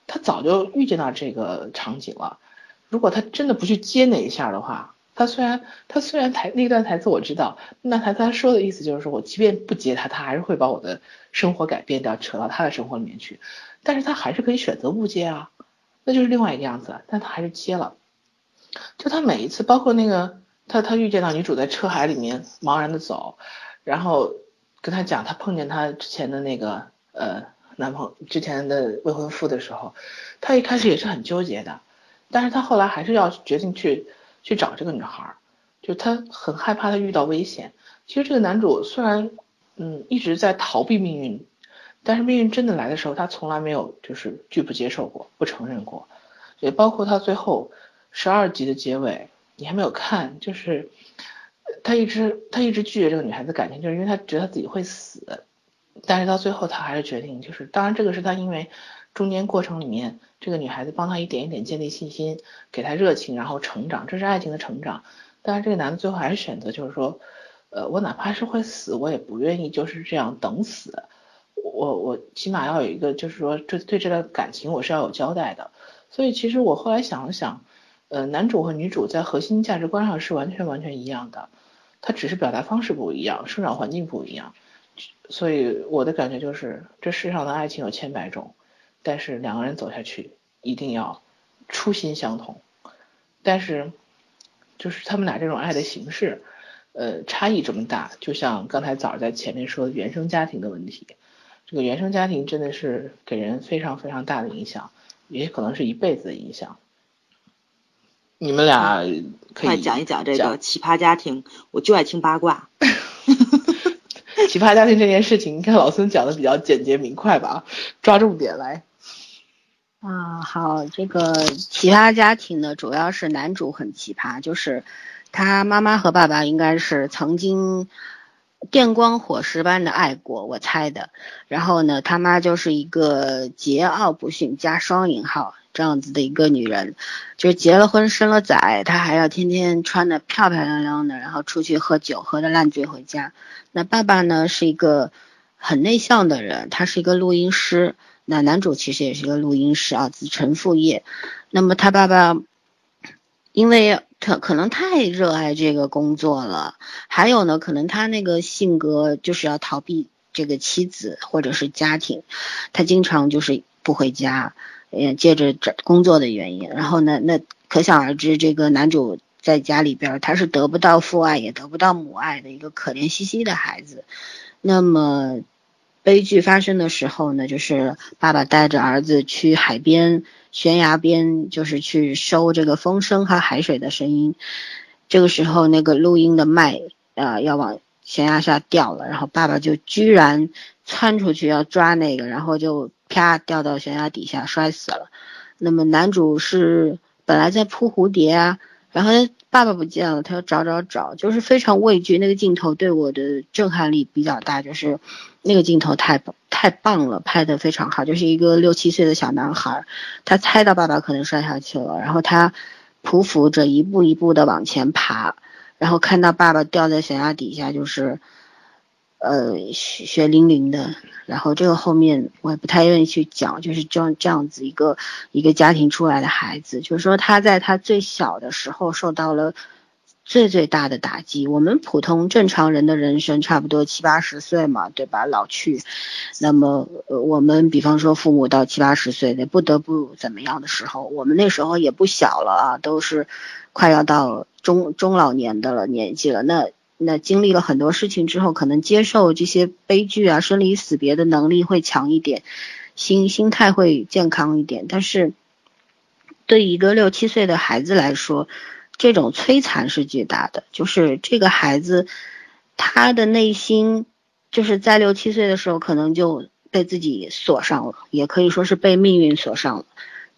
他早就预见到这个场景了。如果他真的不去接那一下的话，他虽然他虽然台那段台词我知道，那台他说的意思就是说我即便不接他，他还是会把我的生活改变掉，扯到他的生活里面去。但是他还是可以选择不接啊，那就是另外一个样子。但他还是接了。就他每一次，包括那个他他遇见到女主在车海里面茫然的走，然后跟他讲他碰见他之前的那个呃男朋友之前的未婚夫的时候，他一开始也是很纠结的，但是他后来还是要决定去。去找这个女孩，就他很害怕她遇到危险。其实这个男主虽然嗯一直在逃避命运，但是命运真的来的时候，他从来没有就是拒不接受过，不承认过。也包括他最后十二集的结尾，你还没有看，就是他一直他一直拒绝这个女孩子感情，就是因为他觉得他自己会死。但是到最后他还是决定，就是当然这个是他因为。中间过程里面，这个女孩子帮他一点一点建立信心，给他热情，然后成长，这是爱情的成长。但是这个男的最后还是选择，就是说，呃，我哪怕是会死，我也不愿意就是这样等死。我我起码要有一个，就是说，这对这段感情我是要有交代的。所以其实我后来想了想，呃，男主和女主在核心价值观上是完全完全一样的，他只是表达方式不一样，生长环境不一样。所以我的感觉就是，这世上的爱情有千百种。但是两个人走下去一定要初心相同，但是就是他们俩这种爱的形式，呃，差异这么大，就像刚才早在前面说的原生家庭的问题，这个原生家庭真的是给人非常非常大的影响，也可能是一辈子的影响。你们俩可以讲一讲这个奇葩家庭，我就爱听八卦。奇葩家庭这件事情，你看老孙讲的比较简洁明快吧，抓重点来。啊，好，这个奇葩家庭呢，主要是男主很奇葩，就是他妈妈和爸爸应该是曾经电光火石般的爱过，我猜的。然后呢，他妈就是一个桀骜不驯加双引号这样子的一个女人，就是结了婚生了崽，她还要天天穿的漂漂亮亮的，然后出去喝酒，喝的烂醉回家。那爸爸呢是一个很内向的人，他是一个录音师。那男主其实也是一个录音师啊，子承父业。那么他爸爸，因为他可能太热爱这个工作了，还有呢，可能他那个性格就是要逃避这个妻子或者是家庭，他经常就是不回家，也借着这工作的原因。然后呢，那可想而知，这个男主在家里边他是得不到父爱也得不到母爱的一个可怜兮兮的孩子。那么。悲剧发生的时候呢，就是爸爸带着儿子去海边悬崖边，就是去收这个风声和海水的声音。这个时候，那个录音的麦呃要往悬崖下掉了，然后爸爸就居然窜出去要抓那个，然后就啪掉到悬崖底下摔死了。那么男主是本来在扑蝴蝶啊。然后爸爸不见了，他要找找找，就是非常畏惧。那个镜头对我的震撼力比较大，就是那个镜头太太棒了，拍的非常好。就是一个六七岁的小男孩，他猜到爸爸可能摔下去了，然后他匍匐着一步一步的往前爬，然后看到爸爸掉在悬崖底下，就是。呃，血血淋淋的，然后这个后面我也不太愿意去讲，就是这样这样子一个一个家庭出来的孩子，就是说他在他最小的时候受到了最最大的打击。我们普通正常人的人生差不多七八十岁嘛，对吧？老去，那么，我们比方说父母到七八十岁的不得不怎么样的时候，我们那时候也不小了啊，都是快要到中中老年的了年纪了，那。那经历了很多事情之后，可能接受这些悲剧啊、生离死别的能力会强一点，心心态会健康一点。但是，对一个六七岁的孩子来说，这种摧残是巨大的。就是这个孩子，他的内心就是在六七岁的时候，可能就被自己锁上了，也可以说是被命运锁上了。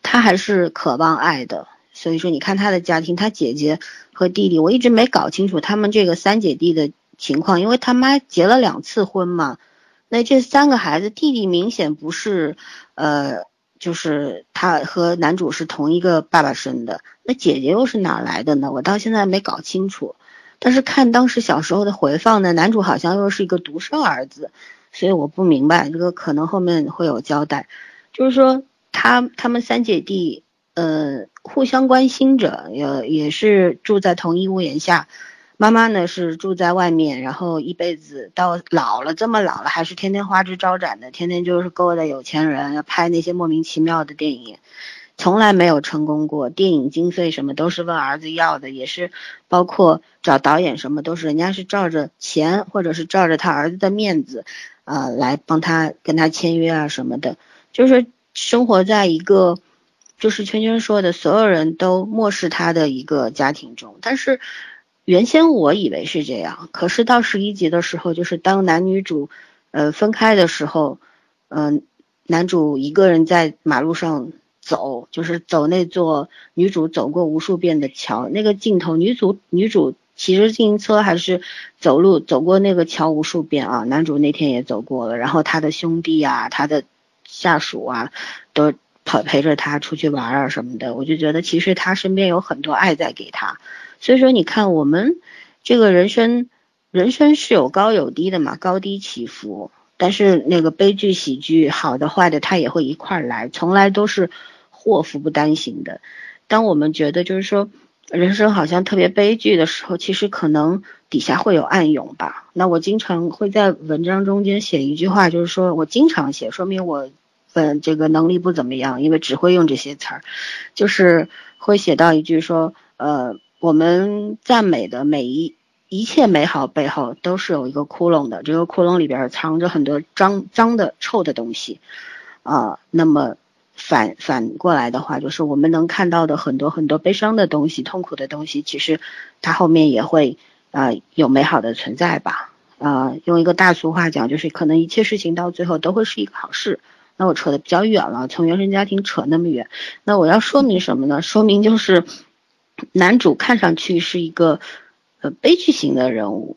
他还是渴望爱的。所以说，你看他的家庭，他姐姐和弟弟，我一直没搞清楚他们这个三姐弟的情况，因为他妈结了两次婚嘛。那这三个孩子，弟弟明显不是，呃，就是他和男主是同一个爸爸生的，那姐姐又是哪来的呢？我到现在没搞清楚。但是看当时小时候的回放呢，男主好像又是一个独生儿子，所以我不明白这个可能后面会有交代，就是说他他们三姐弟。呃，互相关心着，也也是住在同一屋檐下。妈妈呢是住在外面，然后一辈子到老了，这么老了还是天天花枝招展的，天天就是勾搭有钱人，要拍那些莫名其妙的电影，从来没有成功过。电影经费什么都是问儿子要的，也是包括找导演什么都是人家是照着钱或者是照着他儿子的面子，啊，来帮他跟他签约啊什么的，就是生活在一个。就是圈圈说的，所有人都漠视他的一个家庭中。但是原先我以为是这样，可是到十一集的时候，就是当男女主呃分开的时候，嗯，男主一个人在马路上走，就是走那座女主走过无数遍的桥，那个镜头，女主女主骑着自行车还是走路走过那个桥无数遍啊，男主那天也走过了，然后他的兄弟啊，他的下属啊，都。陪陪着他出去玩啊什么的，我就觉得其实他身边有很多爱在给他，所以说你看我们这个人生，人生是有高有低的嘛，高低起伏，但是那个悲剧喜剧好的坏的他也会一块儿来，从来都是祸福不单行的。当我们觉得就是说人生好像特别悲剧的时候，其实可能底下会有暗涌吧。那我经常会在文章中间写一句话，就是说我经常写，说明我。嗯，这个能力不怎么样，因为只会用这些词儿，就是会写到一句说，呃，我们赞美的每一一切美好背后都是有一个窟窿的，这个窟窿里边藏着很多脏脏的臭的东西，啊，那么反反过来的话，就是我们能看到的很多很多悲伤的东西、痛苦的东西，其实它后面也会啊有美好的存在吧，啊，用一个大俗话讲，就是可能一切事情到最后都会是一个好事。那我扯的比较远了，从原生家庭扯那么远，那我要说明什么呢？说明就是男主看上去是一个呃悲剧型的人物，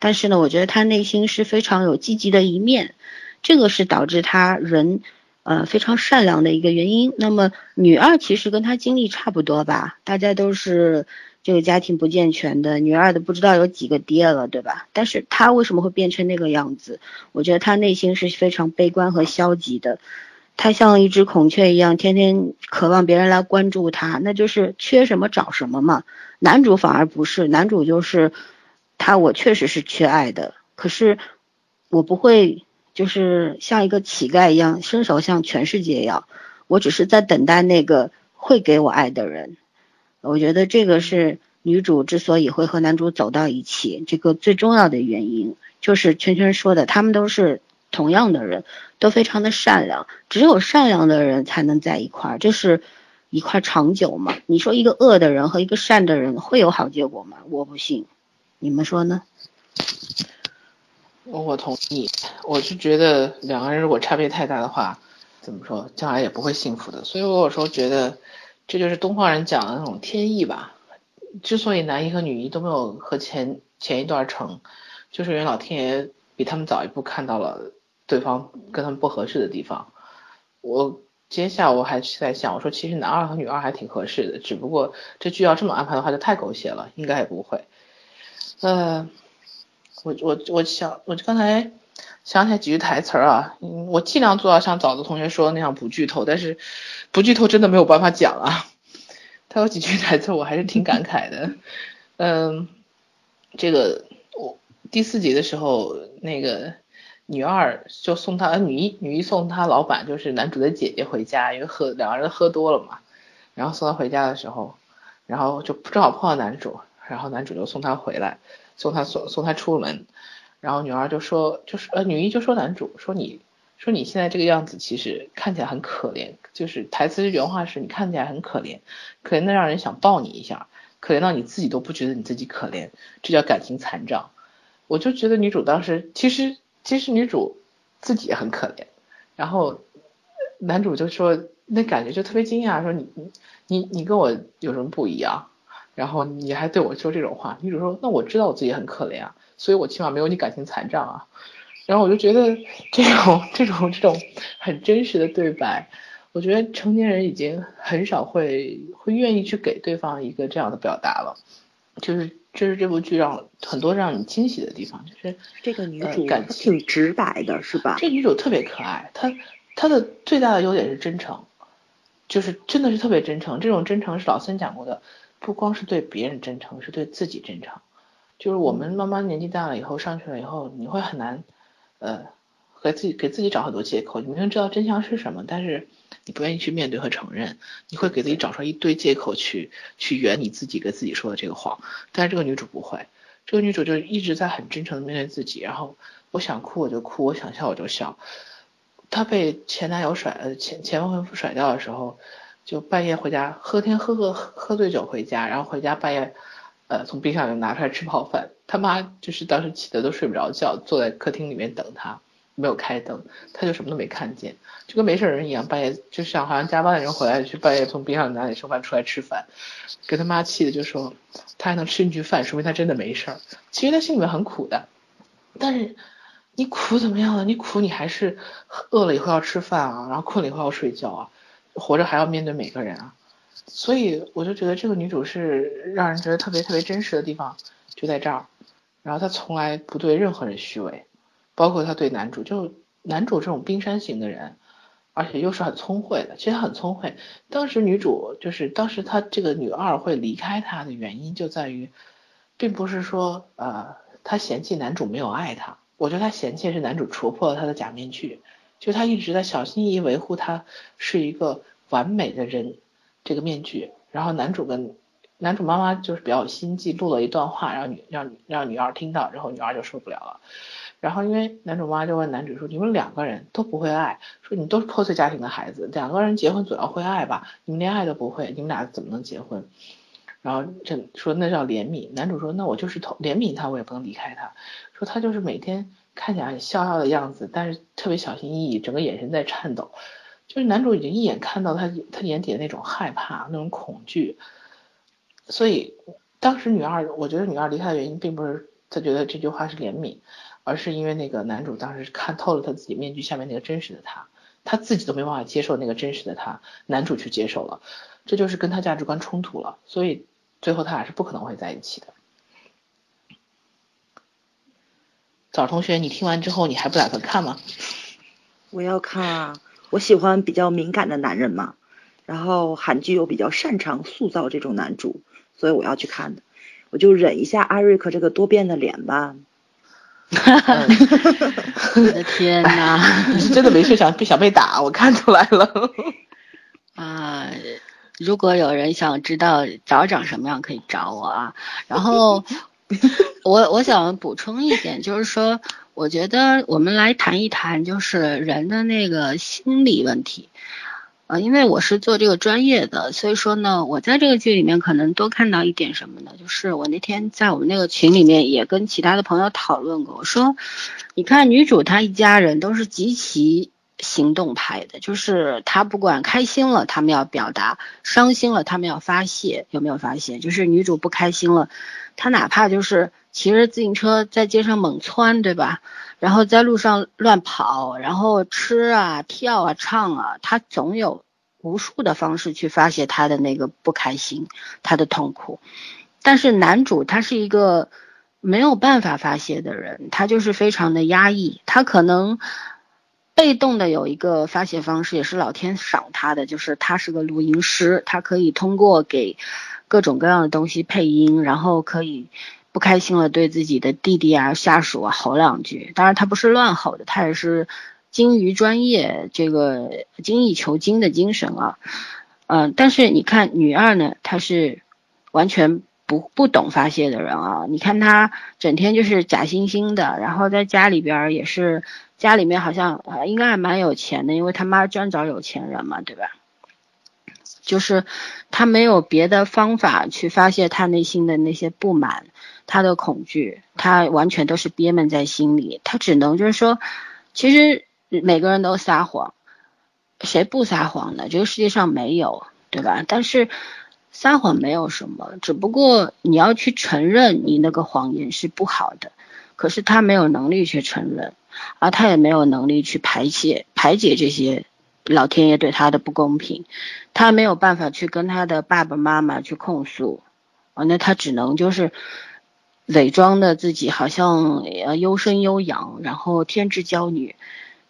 但是呢，我觉得他内心是非常有积极的一面，这个是导致他人呃非常善良的一个原因。那么女二其实跟他经历差不多吧，大家都是这个家庭不健全的，女二的不知道有几个爹了，对吧？但是她为什么会变成那个样子？我觉得她内心是非常悲观和消极的。她像一只孔雀一样，天天渴望别人来关注她，那就是缺什么找什么嘛。男主反而不是，男主就是他，我确实是缺爱的，可是我不会就是像一个乞丐一样伸手向全世界要，我只是在等待那个会给我爱的人。我觉得这个是女主之所以会和男主走到一起，这个最重要的原因，就是圈圈说的，他们都是。同样的人都非常的善良，只有善良的人才能在一块儿，就是一块长久嘛？你说一个恶的人和一个善的人会有好结果吗？我不信，你们说呢？我同意，我是觉得两个人如果差别太大的话，怎么说，将来也不会幸福的。所以我有时候觉得，这就是东方人讲的那种天意吧。之所以男一和女一都没有和前前一段成，就是因为老天爷比他们早一步看到了。对方跟他们不合适的地方，我接下我还是在想，我说其实男二和女二还挺合适的，只不过这剧要这么安排的话就太狗血了，应该也不会。呃，我我我想，我刚才想起来几句台词啊，我尽量做到像枣子同学说的那样不剧透，但是不剧透真的没有办法讲啊。他有几句台词我还是挺感慨的，嗯，这个我第四集的时候那个。女二就送她，女一女一送她老板，就是男主的姐姐回家，因为喝两个人喝多了嘛，然后送她回家的时候，然后就正好碰到男主，然后男主就送她回来，送她送送她出门，然后女二就说，就是呃女一就说男主说你说你现在这个样子其实看起来很可怜，就是台词原话是你看起来很可怜，可怜的让人想抱你一下，可怜到你自己都不觉得你自己可怜，这叫感情残障。我就觉得女主当时其实。其实女主自己也很可怜，然后男主就说那感觉就特别惊讶，说你你你你跟我有什么不一样？然后你还对我说这种话。女主说那我知道我自己很可怜啊，所以我起码没有你感情残障啊。然后我就觉得 这种 这种这种很真实的对白，我觉得成年人已经很少会会愿意去给对方一个这样的表达了，就是。这是这部剧让很多让你惊喜的地方，就是这个女主感挺直白的，是吧？这女主特别可爱，她她的最大的优点是真诚，就是真的是特别真诚。这种真诚是老三讲过的，不光是对别人真诚，是对自己真诚。就是我们慢慢年纪大了以后，上去了以后，你会很难，呃，给自己给自己找很多借口。你明明知道真相是什么，但是。你不愿意去面对和承认，你会给自己找出一堆借口去去圆你自己跟自己说的这个谎。但是这个女主不会，这个女主就一直在很真诚的面对自己。然后我想哭我就哭，我想笑我就笑。她被前男友甩呃前前未婚夫甩掉的时候，就半夜回家喝天喝喝喝醉酒回家，然后回家半夜呃从冰箱里拿出来吃泡饭。他妈就是当时气得都睡不着觉，坐在客厅里面等他。没有开灯，他就什么都没看见，就跟没事人一样，半夜就像好像加班的人回来去半夜从冰箱拿点剩饭出来吃饭，给他妈气的就说他还能吃进去饭，说明他真的没事儿。其实他心里面很苦的，但是你苦怎么样了？你苦你还是饿了以后要吃饭啊，然后困了以后要睡觉啊，活着还要面对每个人啊。所以我就觉得这个女主是让人觉得特别特别真实的地方就在这儿，然后她从来不对任何人虚伪。包括他对男主，就男主这种冰山型的人，而且又是很聪慧的，其实很聪慧。当时女主就是当时她这个女二会离开他的原因就在于，并不是说呃他嫌弃男主没有爱他，我觉得他嫌弃是男主戳破了他的假面具，就他一直在小心翼翼维护他是一个完美的人这个面具，然后男主跟男主妈妈就是比较心计，录了一段话，让女让让女二听到，然后女二就受不了了。然后，因为男主妈妈就问男主说：“你们两个人都不会爱，说你都是破碎家庭的孩子，两个人结婚总要会爱吧？你们连爱都不会，你们俩怎么能结婚？”然后这说那叫怜悯。男主说：“那我就是投怜悯他，我也不能离开他。说他就是每天看起来很逍遥的样子，但是特别小心翼翼，整个眼神在颤抖。就是男主已经一眼看到他他眼底的那种害怕、那种恐惧。所以当时女二，我觉得女二离开的原因，并不是她觉得这句话是怜悯。”而是因为那个男主当时看透了他自己面具下面那个真实的他，他自己都没办法接受那个真实的他，男主去接受了，这就是跟他价值观冲突了，所以最后他俩是不可能会在一起的。早同学，你听完之后你还不打算看吗？我要看啊，我喜欢比较敏感的男人嘛，然后韩剧又比较擅长塑造这种男主，所以我要去看的。我就忍一下阿瑞克这个多变的脸吧。我的天呐，你是真的没事想想被打，我看出来了。啊，如果有人想知道找长什么样，可以找我啊。然后我我想补充一点，就是说，我觉得我们来谈一谈，就是人的那个心理问题。呃，因为我是做这个专业的，所以说呢，我在这个剧里面可能多看到一点什么呢？就是我那天在我们那个群里面也跟其他的朋友讨论过，我说，你看女主她一家人都是极其行动派的，就是她不管开心了，他们要表达；伤心了，他们要发泄。有没有发现？就是女主不开心了，她哪怕就是骑着自行车在街上猛窜，对吧？然后在路上乱跑，然后吃啊、跳啊、唱啊，他总有无数的方式去发泄他的那个不开心、他的痛苦。但是男主他是一个没有办法发泄的人，他就是非常的压抑。他可能被动的有一个发泄方式，也是老天赏他的，就是他是个录音师，他可以通过给各种各样的东西配音，然后可以。不开心了，对自己的弟弟啊、下属啊吼两句。当然，他不是乱吼的，他也是精于专业，这个精益求精的精神啊。嗯，但是你看女二呢，她是完全不不懂发泄的人啊。你看她整天就是假惺惺的，然后在家里边也是，家里面好像应该还蛮有钱的，因为他妈专找有钱人嘛，对吧？就是他没有别的方法去发泄他内心的那些不满。他的恐惧，他完全都是憋闷在心里，他只能就是说，其实每个人都撒谎，谁不撒谎呢？这个世界上没有，对吧？但是撒谎没有什么，只不过你要去承认你那个谎言是不好的，可是他没有能力去承认，而他也没有能力去排解排解这些老天爷对他的不公平，他没有办法去跟他的爸爸妈妈去控诉，啊，那他只能就是。伪装的自己好像呃优生优养，然后天之娇女，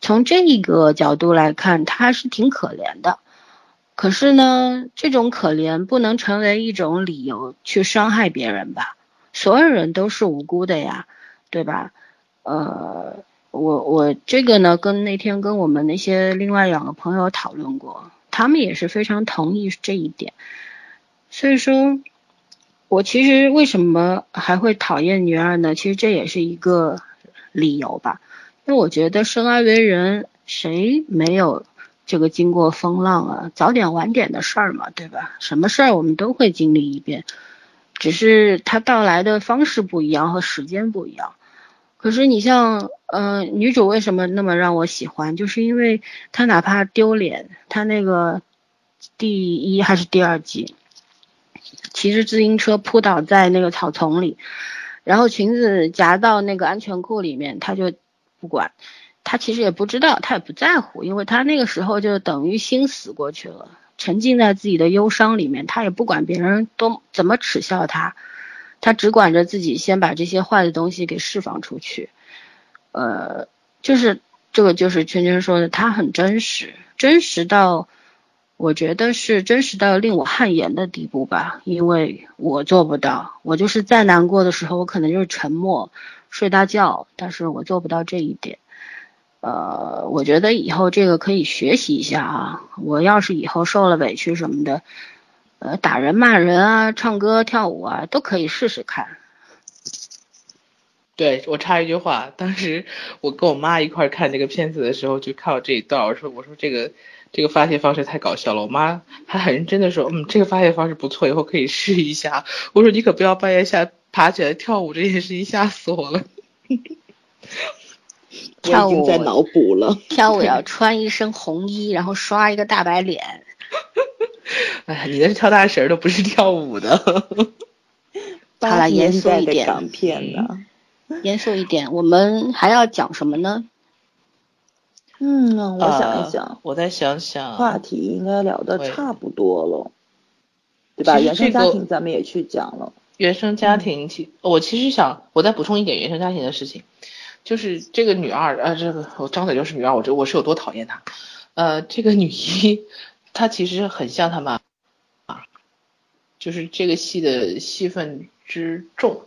从这个角度来看，她是挺可怜的。可是呢，这种可怜不能成为一种理由去伤害别人吧？所有人都是无辜的呀，对吧？呃，我我这个呢，跟那天跟我们那些另外两个朋友讨论过，他们也是非常同意这一点。所以说。我其实为什么还会讨厌女二呢？其实这也是一个理由吧，因为我觉得生而为人，谁没有这个经过风浪啊，早点晚点的事儿嘛，对吧？什么事儿我们都会经历一遍，只是它到来的方式不一样和时间不一样。可是你像，呃，女主为什么那么让我喜欢？就是因为她哪怕丢脸，她那个第一还是第二集。骑着自行车扑倒在那个草丛里，然后裙子夹到那个安全裤里面，他就不管，他其实也不知道，他也不在乎，因为他那个时候就等于心死过去了，沉浸在自己的忧伤里面，他也不管别人都怎么耻笑他，他只管着自己先把这些坏的东西给释放出去，呃，就是这个就是圈圈说的，他很真实，真实到。我觉得是真实到令我汗颜的地步吧，因为我做不到。我就是再难过的时候，我可能就是沉默，睡大觉，但是我做不到这一点。呃，我觉得以后这个可以学习一下啊。我要是以后受了委屈什么的，呃，打人、骂人啊，唱歌、跳舞啊，都可以试试看。对我插一句话，当时我跟我妈一块看这个片子的时候，就看到这一段，我说我说这个。这个发泄方式太搞笑了，我妈还很认真的说，嗯，这个发泄方式不错，以后可以试一下。我说你可不要半夜下爬起来跳舞这件事情，吓死我了。跳舞在脑补了，跳舞 要穿一身红衣，然后刷一个大白脸。哎呀，你那是跳大神的不是跳舞的。好了，严肃一点。港片呢？严肃一点，我们还要讲什么呢？嗯，我想一想，我再想想，话题应该聊的差不多了，对吧？原生家庭咱们也去讲了。原生家庭，其我其实想，我再补充一点原生家庭的事情，就是这个女二，呃，这个我张嘴就是女二，我这我是有多讨厌她，呃，这个女一，她其实很像她妈，啊，就是这个戏的戏份之重，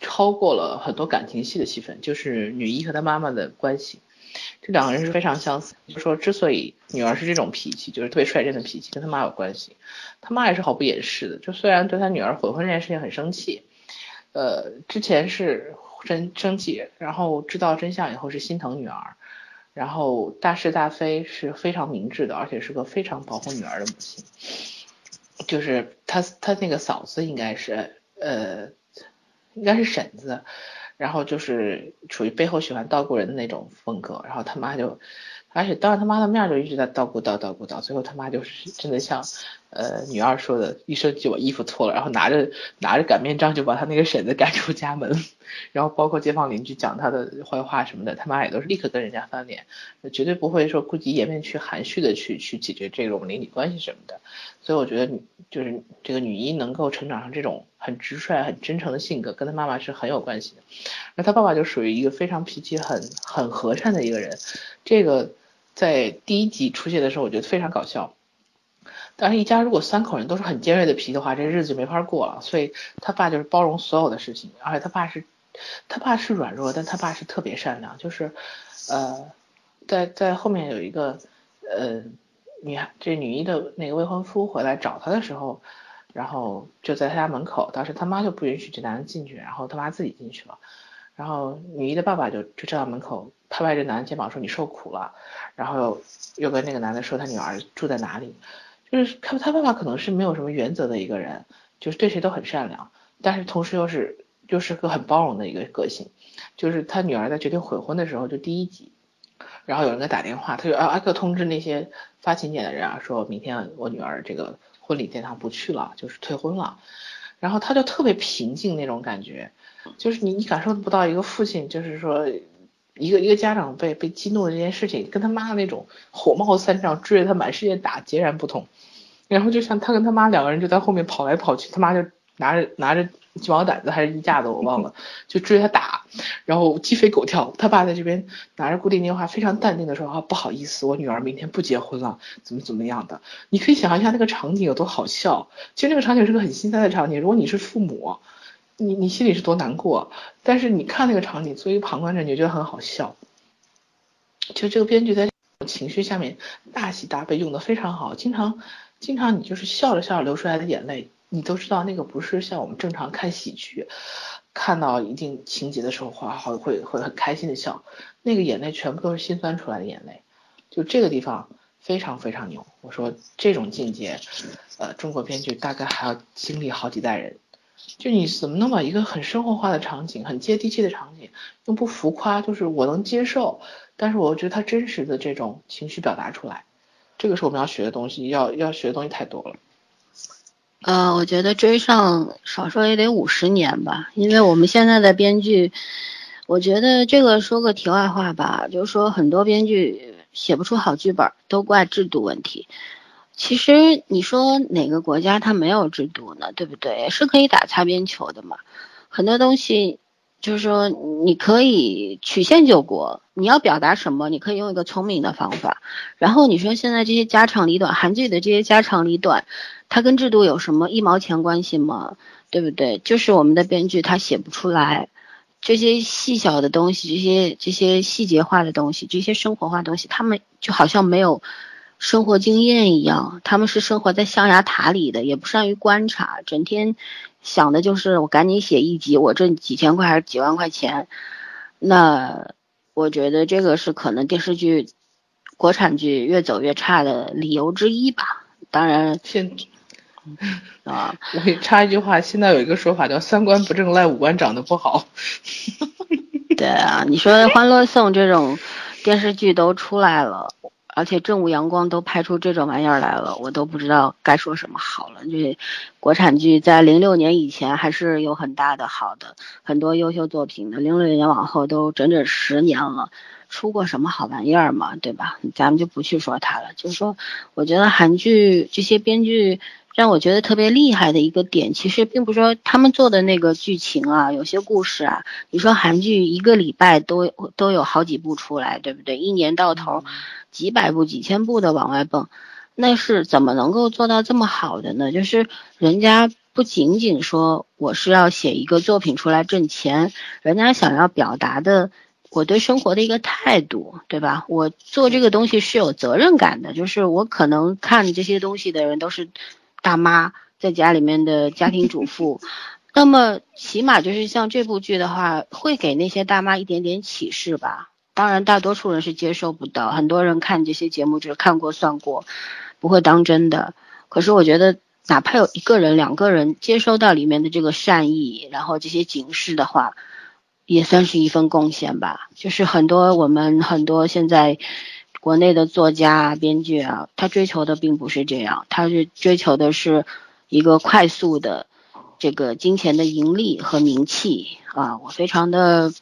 超过了很多感情戏的戏份，就是女一和她妈妈的关系。这两个人是非常相似，就说之所以女儿是这种脾气，就是特别率真的脾气，跟他妈有关系。他妈也是毫不掩饰的，就虽然对他女儿悔婚这件事情很生气，呃，之前是生生气，然后知道真相以后是心疼女儿，然后大是大非是非常明智的，而且是个非常保护女儿的母亲。就是他他那个嫂子应该是呃，应该是婶子。然后就是处于背后喜欢捣鼓人的那种风格，然后他妈就，而且当着他妈的面就一直在捣鼓捣捣鼓捣，最后他妈就是真的像，呃女二说的，一生气我衣服脱了，然后拿着拿着擀面杖就把他那个婶子赶出家门，然后包括街坊邻居讲他的坏话什么的，他妈也都是立刻跟人家翻脸，绝对不会说顾及颜面去含蓄的去去解决这种邻里关系什么的，所以我觉得就是这个女一能够成长成这种。很直率、很真诚的性格，跟她妈妈是很有关系的。那她爸爸就属于一个非常脾气很很和善的一个人。这个在第一集出现的时候，我觉得非常搞笑。但是，一家如果三口人都是很尖锐的皮的话，这日子就没法过了。所以，他爸就是包容所有的事情，而且他爸是，他爸是软弱，但他爸是特别善良。就是，呃，在在后面有一个呃女孩，这女一的那个未婚夫回来找他的时候。然后就在他家门口，当时他妈就不允许这男的进去，然后他妈自己进去了。然后女一的爸爸就就站到门口，拍拍这男的肩膀说：“你受苦了。”然后又跟那个男的说他女儿住在哪里。就是他他爸爸可能是没有什么原则的一个人，就是对谁都很善良，但是同时又是又是个很包容的一个个性。就是他女儿在决定悔婚的时候，就第一集，然后有人给他打电话，他就挨挨个通知那些发请柬的人啊，说明天我女儿这个。婚礼殿堂不去了，就是退婚了，然后他就特别平静那种感觉，就是你你感受不到一个父亲，就是说一个一个家长被被激怒的这件事情，跟他妈那种火冒三丈追着他满世界打截然不同，然后就像他跟他妈两个人就在后面跑来跑去，他妈就拿着拿着。鸡毛掸子还是衣架子，我忘了，就追他打，然后鸡飞狗跳。他爸在这边拿着固定电话，非常淡定的说：“啊，不好意思，我女儿明天不结婚了，怎么怎么样的。”你可以想象一下那个场景有多好笑。其实那个场景是个很心塞的场景，如果你是父母，你你心里是多难过。但是你看那个场景，作为旁观者，你就觉得很好笑。就这个编剧在情绪下面大喜大悲用的非常好，经常经常你就是笑着笑着流出来的眼泪。你都知道那个不是像我们正常看喜剧，看到一定情节的时候，话会会会很开心的笑，那个眼泪全部都是心酸出来的眼泪，就这个地方非常非常牛。我说这种境界，呃，中国编剧大概还要经历好几代人。就你怎么能把一个很生活化的场景，很接地气的场景，用不浮夸，就是我能接受，但是我觉得它真实的这种情绪表达出来，这个是我们要学的东西，要要学的东西太多了。呃，我觉得追上少说也得五十年吧，因为我们现在的编剧，我觉得这个说个题外话吧，就是说很多编剧写不出好剧本，都怪制度问题。其实你说哪个国家它没有制度呢？对不对？是可以打擦边球的嘛。很多东西就是说你可以曲线救国，你要表达什么，你可以用一个聪明的方法。然后你说现在这些家长里短，韩剧的这些家长里短。它跟制度有什么一毛钱关系吗？对不对？就是我们的编剧他写不出来这些细小的东西，这些这些细节化的东西，这些生活化东西，他们就好像没有生活经验一样。他们是生活在象牙塔里的，也不善于观察，整天想的就是我赶紧写一集，我挣几千块还是几万块钱。那我觉得这个是可能电视剧、国产剧越走越差的理由之一吧。当然，现啊，我给插一句话，现在有一个说法叫“三观不正赖五官长得不好”。对啊，你说《欢乐颂》这种电视剧都出来了，而且正午阳光都拍出这种玩意儿来了，我都不知道该说什么好了。这国产剧在零六年以前还是有很大的好的，很多优秀作品的。零六年往后都整整十年了，出过什么好玩意儿嘛，对吧？咱们就不去说它了。就是说，我觉得韩剧这些编剧让我觉得特别厉害的一个点，其实并不是说他们做的那个剧情啊，有些故事啊，你说韩剧一个礼拜都都有好几部出来，对不对？一年到头几百部、几千部的往外蹦，那是怎么能够做到这么好的呢？就是人家。不仅仅说我是要写一个作品出来挣钱，人家想要表达的我对生活的一个态度，对吧？我做这个东西是有责任感的，就是我可能看这些东西的人都是大妈在家里面的家庭主妇，那么起码就是像这部剧的话，会给那些大妈一点点启示吧。当然，大多数人是接受不到，很多人看这些节目就是看过算过，不会当真的。可是我觉得。哪怕有一个人、两个人接收到里面的这个善意，然后这些警示的话，也算是一份贡献吧。就是很多我们很多现在国内的作家啊、编剧啊，他追求的并不是这样，他是追求的是一个快速的这个金钱的盈利和名气啊。我非常的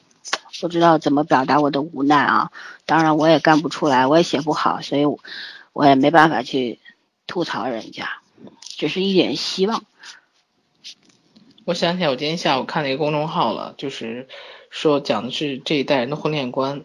不知道怎么表达我的无奈啊。当然我也干不出来，我也写不好，所以我也没办法去吐槽人家。只是一点希望。我想起来，我今天下午看了一个公众号了，就是说讲的是这一代人的婚恋观。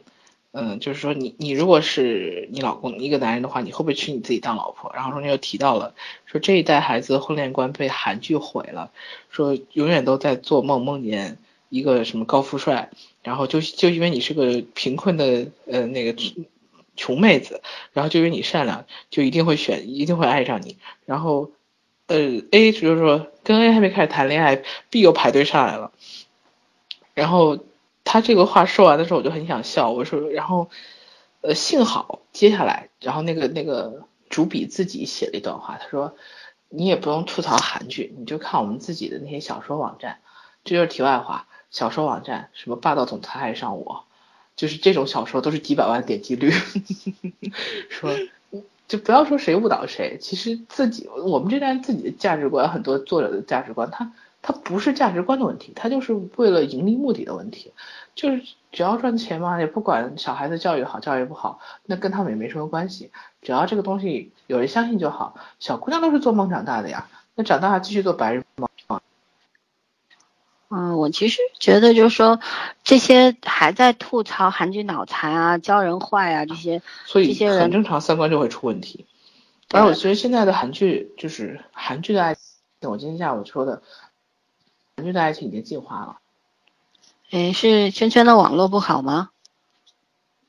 嗯，就是说你你如果是你老公一个男人的话，你会不会娶你自己当老婆？然后中间又提到了说这一代孩子婚恋观被韩剧毁了，说永远都在做梦，梦见一个什么高富帅，然后就就因为你是个贫困的呃那个。穷妹子，然后就因为你善良，就一定会选，一定会爱上你。然后，呃，A 就是说跟 A 还没开始谈恋爱，B 又排队上来了。然后他这个话说完的时候，我就很想笑。我说，然后，呃，幸好接下来，然后那个那个主笔自己写了一段话，他说，你也不用吐槽韩剧，你就看我们自己的那些小说网站。这就是题外话，小说网站什么霸道总裁爱上我。就是这种小说都是几百万点击率，说就不要说谁误导谁，其实自己我们这代自己的价值观，很多作者的价值观，他他不是价值观的问题，他就是为了盈利目的的问题，就是只要赚钱嘛，也不管小孩子教育好教育不好，那跟他们也没什么关系，只要这个东西有人相信就好。小姑娘都是做梦长大的呀，那长大还继续做白日梦。嗯，我其实觉得就是说，这些还在吐槽韩剧脑残啊、教人坏啊这些，所以这些人很正常，三观就会出问题。而我觉得现在的韩剧就是韩剧的爱情，我今天下午说的，韩剧的爱情已经进化了。哎，是圈圈的网络不好吗？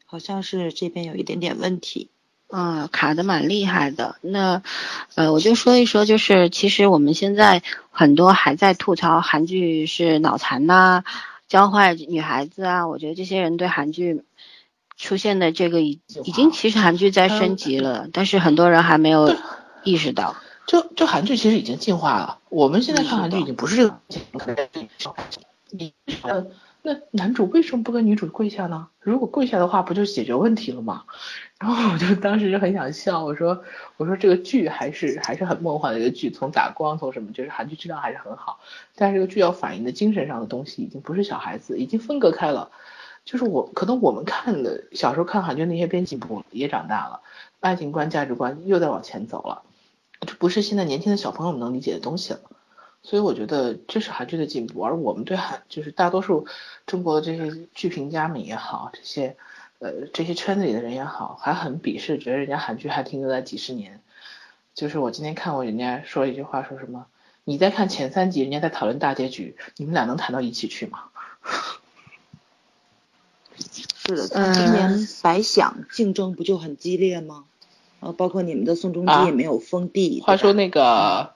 好像是这边有一点点问题。啊，卡的蛮厉害的。那，呃，我就说一说，就是其实我们现在很多还在吐槽韩剧是脑残呐，教坏女孩子啊。我觉得这些人对韩剧出现的这个已已经其实韩剧在升级了，但是很多人还没有意识到。就就韩剧其实已经进化了。我们现在看韩剧已经不是这个。你呃。那男主为什么不跟女主跪下呢？如果跪下的话，不就解决问题了吗？然后我就当时就很想笑，我说我说这个剧还是还是很梦幻的一个剧，从打光从什么，就是韩剧质量还是很好。但是这个剧要反映的精神上的东西已经不是小孩子，已经分隔开了。就是我可能我们看的小时候看韩剧那些编辑部也长大了，爱情观价值观又在往前走了，就不是现在年轻的小朋友们能理解的东西了。所以我觉得这是韩剧的进步，而我们对韩就是大多数中国的这些剧评家们也好，这些呃这些圈子里的人也好，还很鄙视，觉得人家韩剧还停留在几十年。就是我今天看过人家说一句话，说什么你在看前三集，人家在讨论大结局，你们俩能谈到一起去吗？是的，今年白想竞争不就很激烈吗？啊，包括你们的宋仲基也没有封地。话说那个。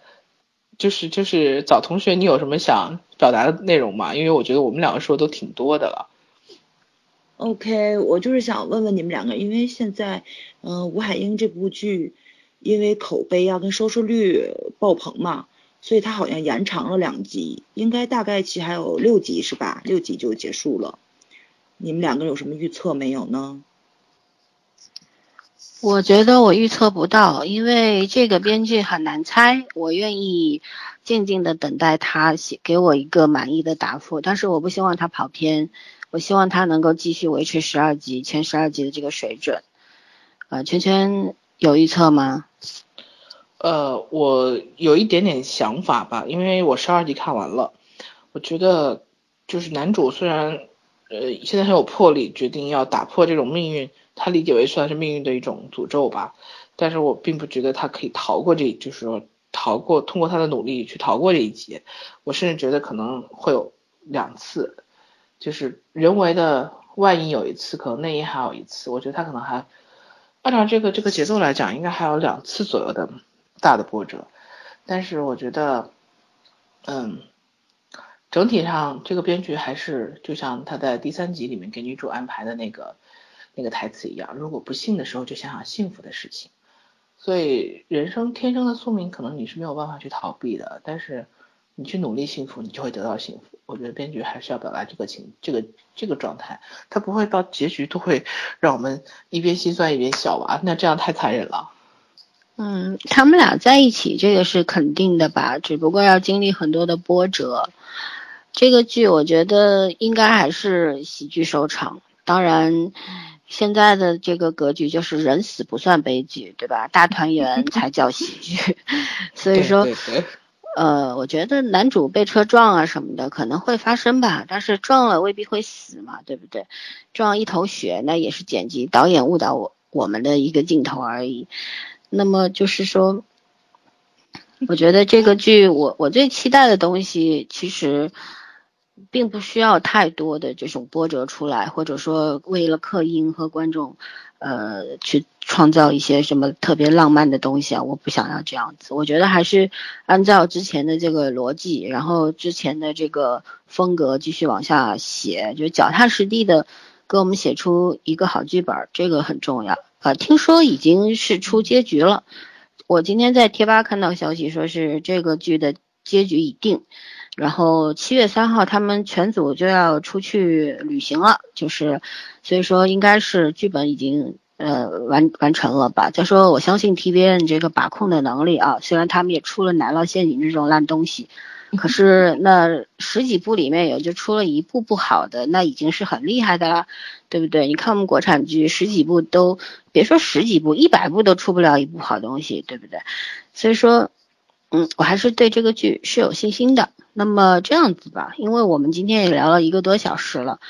就是就是找同学，你有什么想表达的内容吗？因为我觉得我们两个说都挺多的了。OK，我就是想问问你们两个，因为现在，嗯，吴海英这部剧，因为口碑啊跟收视率爆棚嘛，所以它好像延长了两集，应该大概其还有六集是吧？六集就结束了。你们两个有什么预测没有呢？我觉得我预测不到，因为这个编剧很难猜。我愿意静静的等待他写给我一个满意的答复，但是我不希望他跑偏。我希望他能够继续维持十二集前十二集的这个水准。呃，圈圈有预测吗？呃，我有一点点想法吧，因为我十二集看完了，我觉得就是男主虽然呃现在很有魄力，决定要打破这种命运，他理解为算是命运的一种诅咒吧，但是我并不觉得他可以逃过这，就是说逃过通过他的努力去逃过这一劫，我甚至觉得可能会有两次，就是人为的万一有一次，可能内因还有一次，我觉得他可能还按照这个这个节奏来讲，应该还有两次左右的。大的波折，但是我觉得，嗯，整体上这个编剧还是就像他在第三集里面给女主安排的那个那个台词一样，如果不幸的时候就想想幸福的事情。所以人生天生的宿命可能你是没有办法去逃避的，但是你去努力幸福，你就会得到幸福。我觉得编剧还是要表达这个情这个这个状态，他不会到结局都会让我们一边心酸一边笑吧？那这样太残忍了。嗯，他们俩在一起，这个是肯定的吧？只不过要经历很多的波折。这个剧我觉得应该还是喜剧收场。当然，现在的这个格局就是人死不算悲剧，对吧？大团圆 才叫喜剧。所以说，呃，我觉得男主被车撞啊什么的可能会发生吧，但是撞了未必会死嘛，对不对？撞一头血那也是剪辑导演误导我我们的一个镜头而已。那么就是说，我觉得这个剧我我最期待的东西，其实并不需要太多的这种波折出来，或者说为了刻意迎合观众，呃，去创造一些什么特别浪漫的东西啊，我不想要这样子。我觉得还是按照之前的这个逻辑，然后之前的这个风格继续往下写，就脚踏实地的给我们写出一个好剧本，这个很重要。呃，听说已经是出结局了。我今天在贴吧看到消息，说是这个剧的结局已定。然后七月三号他们全组就要出去旅行了，就是所以说应该是剧本已经呃完完成了吧。再说我相信 TVN 这个把控的能力啊，虽然他们也出了《奶酪陷阱》这种烂东西。可是那十几部里面也就出了一部不好的，那已经是很厉害的了，对不对？你看我们国产剧十几部都别说十几部，一百部都出不了一部好东西，对不对？所以说，嗯，我还是对这个剧是有信心的。那么这样子吧，因为我们今天也聊了一个多小时了，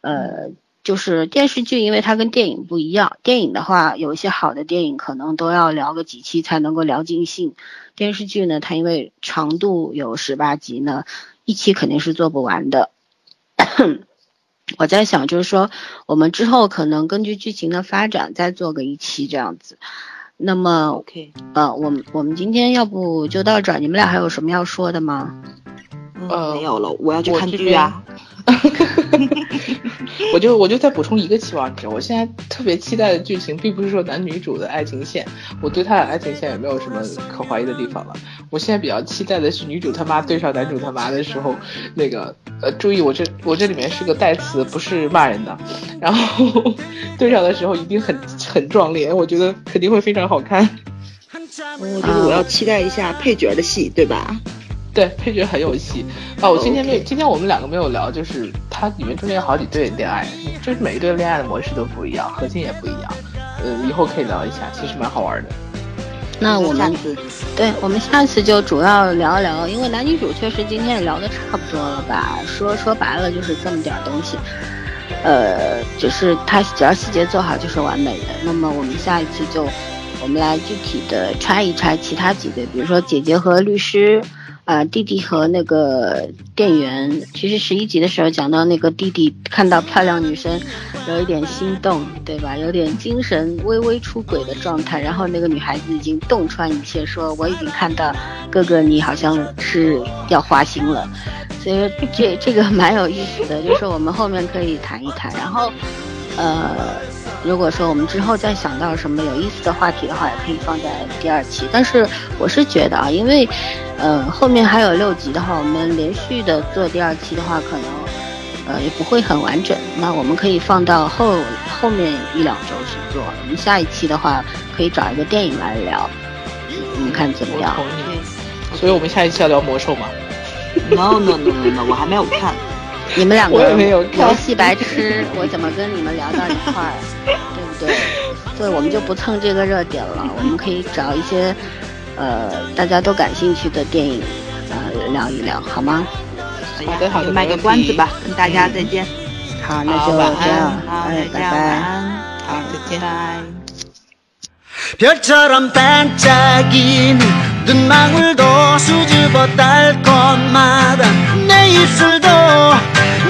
呃。就是电视剧，因为它跟电影不一样。电影的话，有一些好的电影可能都要聊个几期才能够聊尽兴。电视剧呢，它因为长度有十八集呢，一期肯定是做不完的。我在想，就是说我们之后可能根据剧情的发展再做个一期这样子。那么，OK，呃，我们我们今天要不就到这儿？你们俩还有什么要说的吗？呃，没有了，我要去看剧啊。我就我就再补充一个期望值，我现在特别期待的剧情，并不是说男女主的爱情线，我对他的爱情线也没有什么可怀疑的地方了。我现在比较期待的是女主他妈对上男主他妈的时候，那个呃，注意我这我这里面是个代词，不是骂人的。然后对上的时候一定很很壮烈，我觉得肯定会非常好看。我觉得我要期待一下配角的戏，对吧？对，配角很有戏啊！我今天没，今天我们两个没有聊，就是它里面中间有好几对恋爱，就是每一对恋爱的模式都不一样，核心也不一样。呃，以后可以聊一下，其实蛮好玩的。那我们对，我们下次就主要聊一聊，因为男女主确实今天也聊的差不多了吧？说说白了就是这么点东西，呃，就是它只要细节做好就是完美的。那么我们下一次就我们来具体的拆一拆其他几对，比如说姐姐和律师。啊，弟弟和那个店员，其实十一集的时候讲到那个弟弟看到漂亮女生，有一点心动，对吧？有点精神微微出轨的状态，然后那个女孩子已经洞穿一切，说我已经看到哥哥你好像是要花心了，所以这这个蛮有意思的，就是我们后面可以谈一谈，然后，呃。如果说我们之后再想到什么有意思的话题的话，也可以放在第二期。但是我是觉得啊，因为，呃，后面还有六集的话，我们连续的做第二期的话，可能，呃，也不会很完整。那我们可以放到后后面一两周去做。我们下一期的话，可以找一个电影来聊，你们看怎么样？所以我们下一期要聊魔兽吗？No No No No No，我还没有看。你们两个游戏白痴，我怎么跟你们聊到一块儿，对不对？所以我们就不蹭这个热点了，我们可以找一些呃大家都感兴趣的电影呃聊一聊，好吗？好的，好的，卖个关子吧，跟大家再见。好，那就这样，哎，拜拜。好，再见。 별처럼 반짝이는 눈망울도 수줍어 달콤하다 一时的。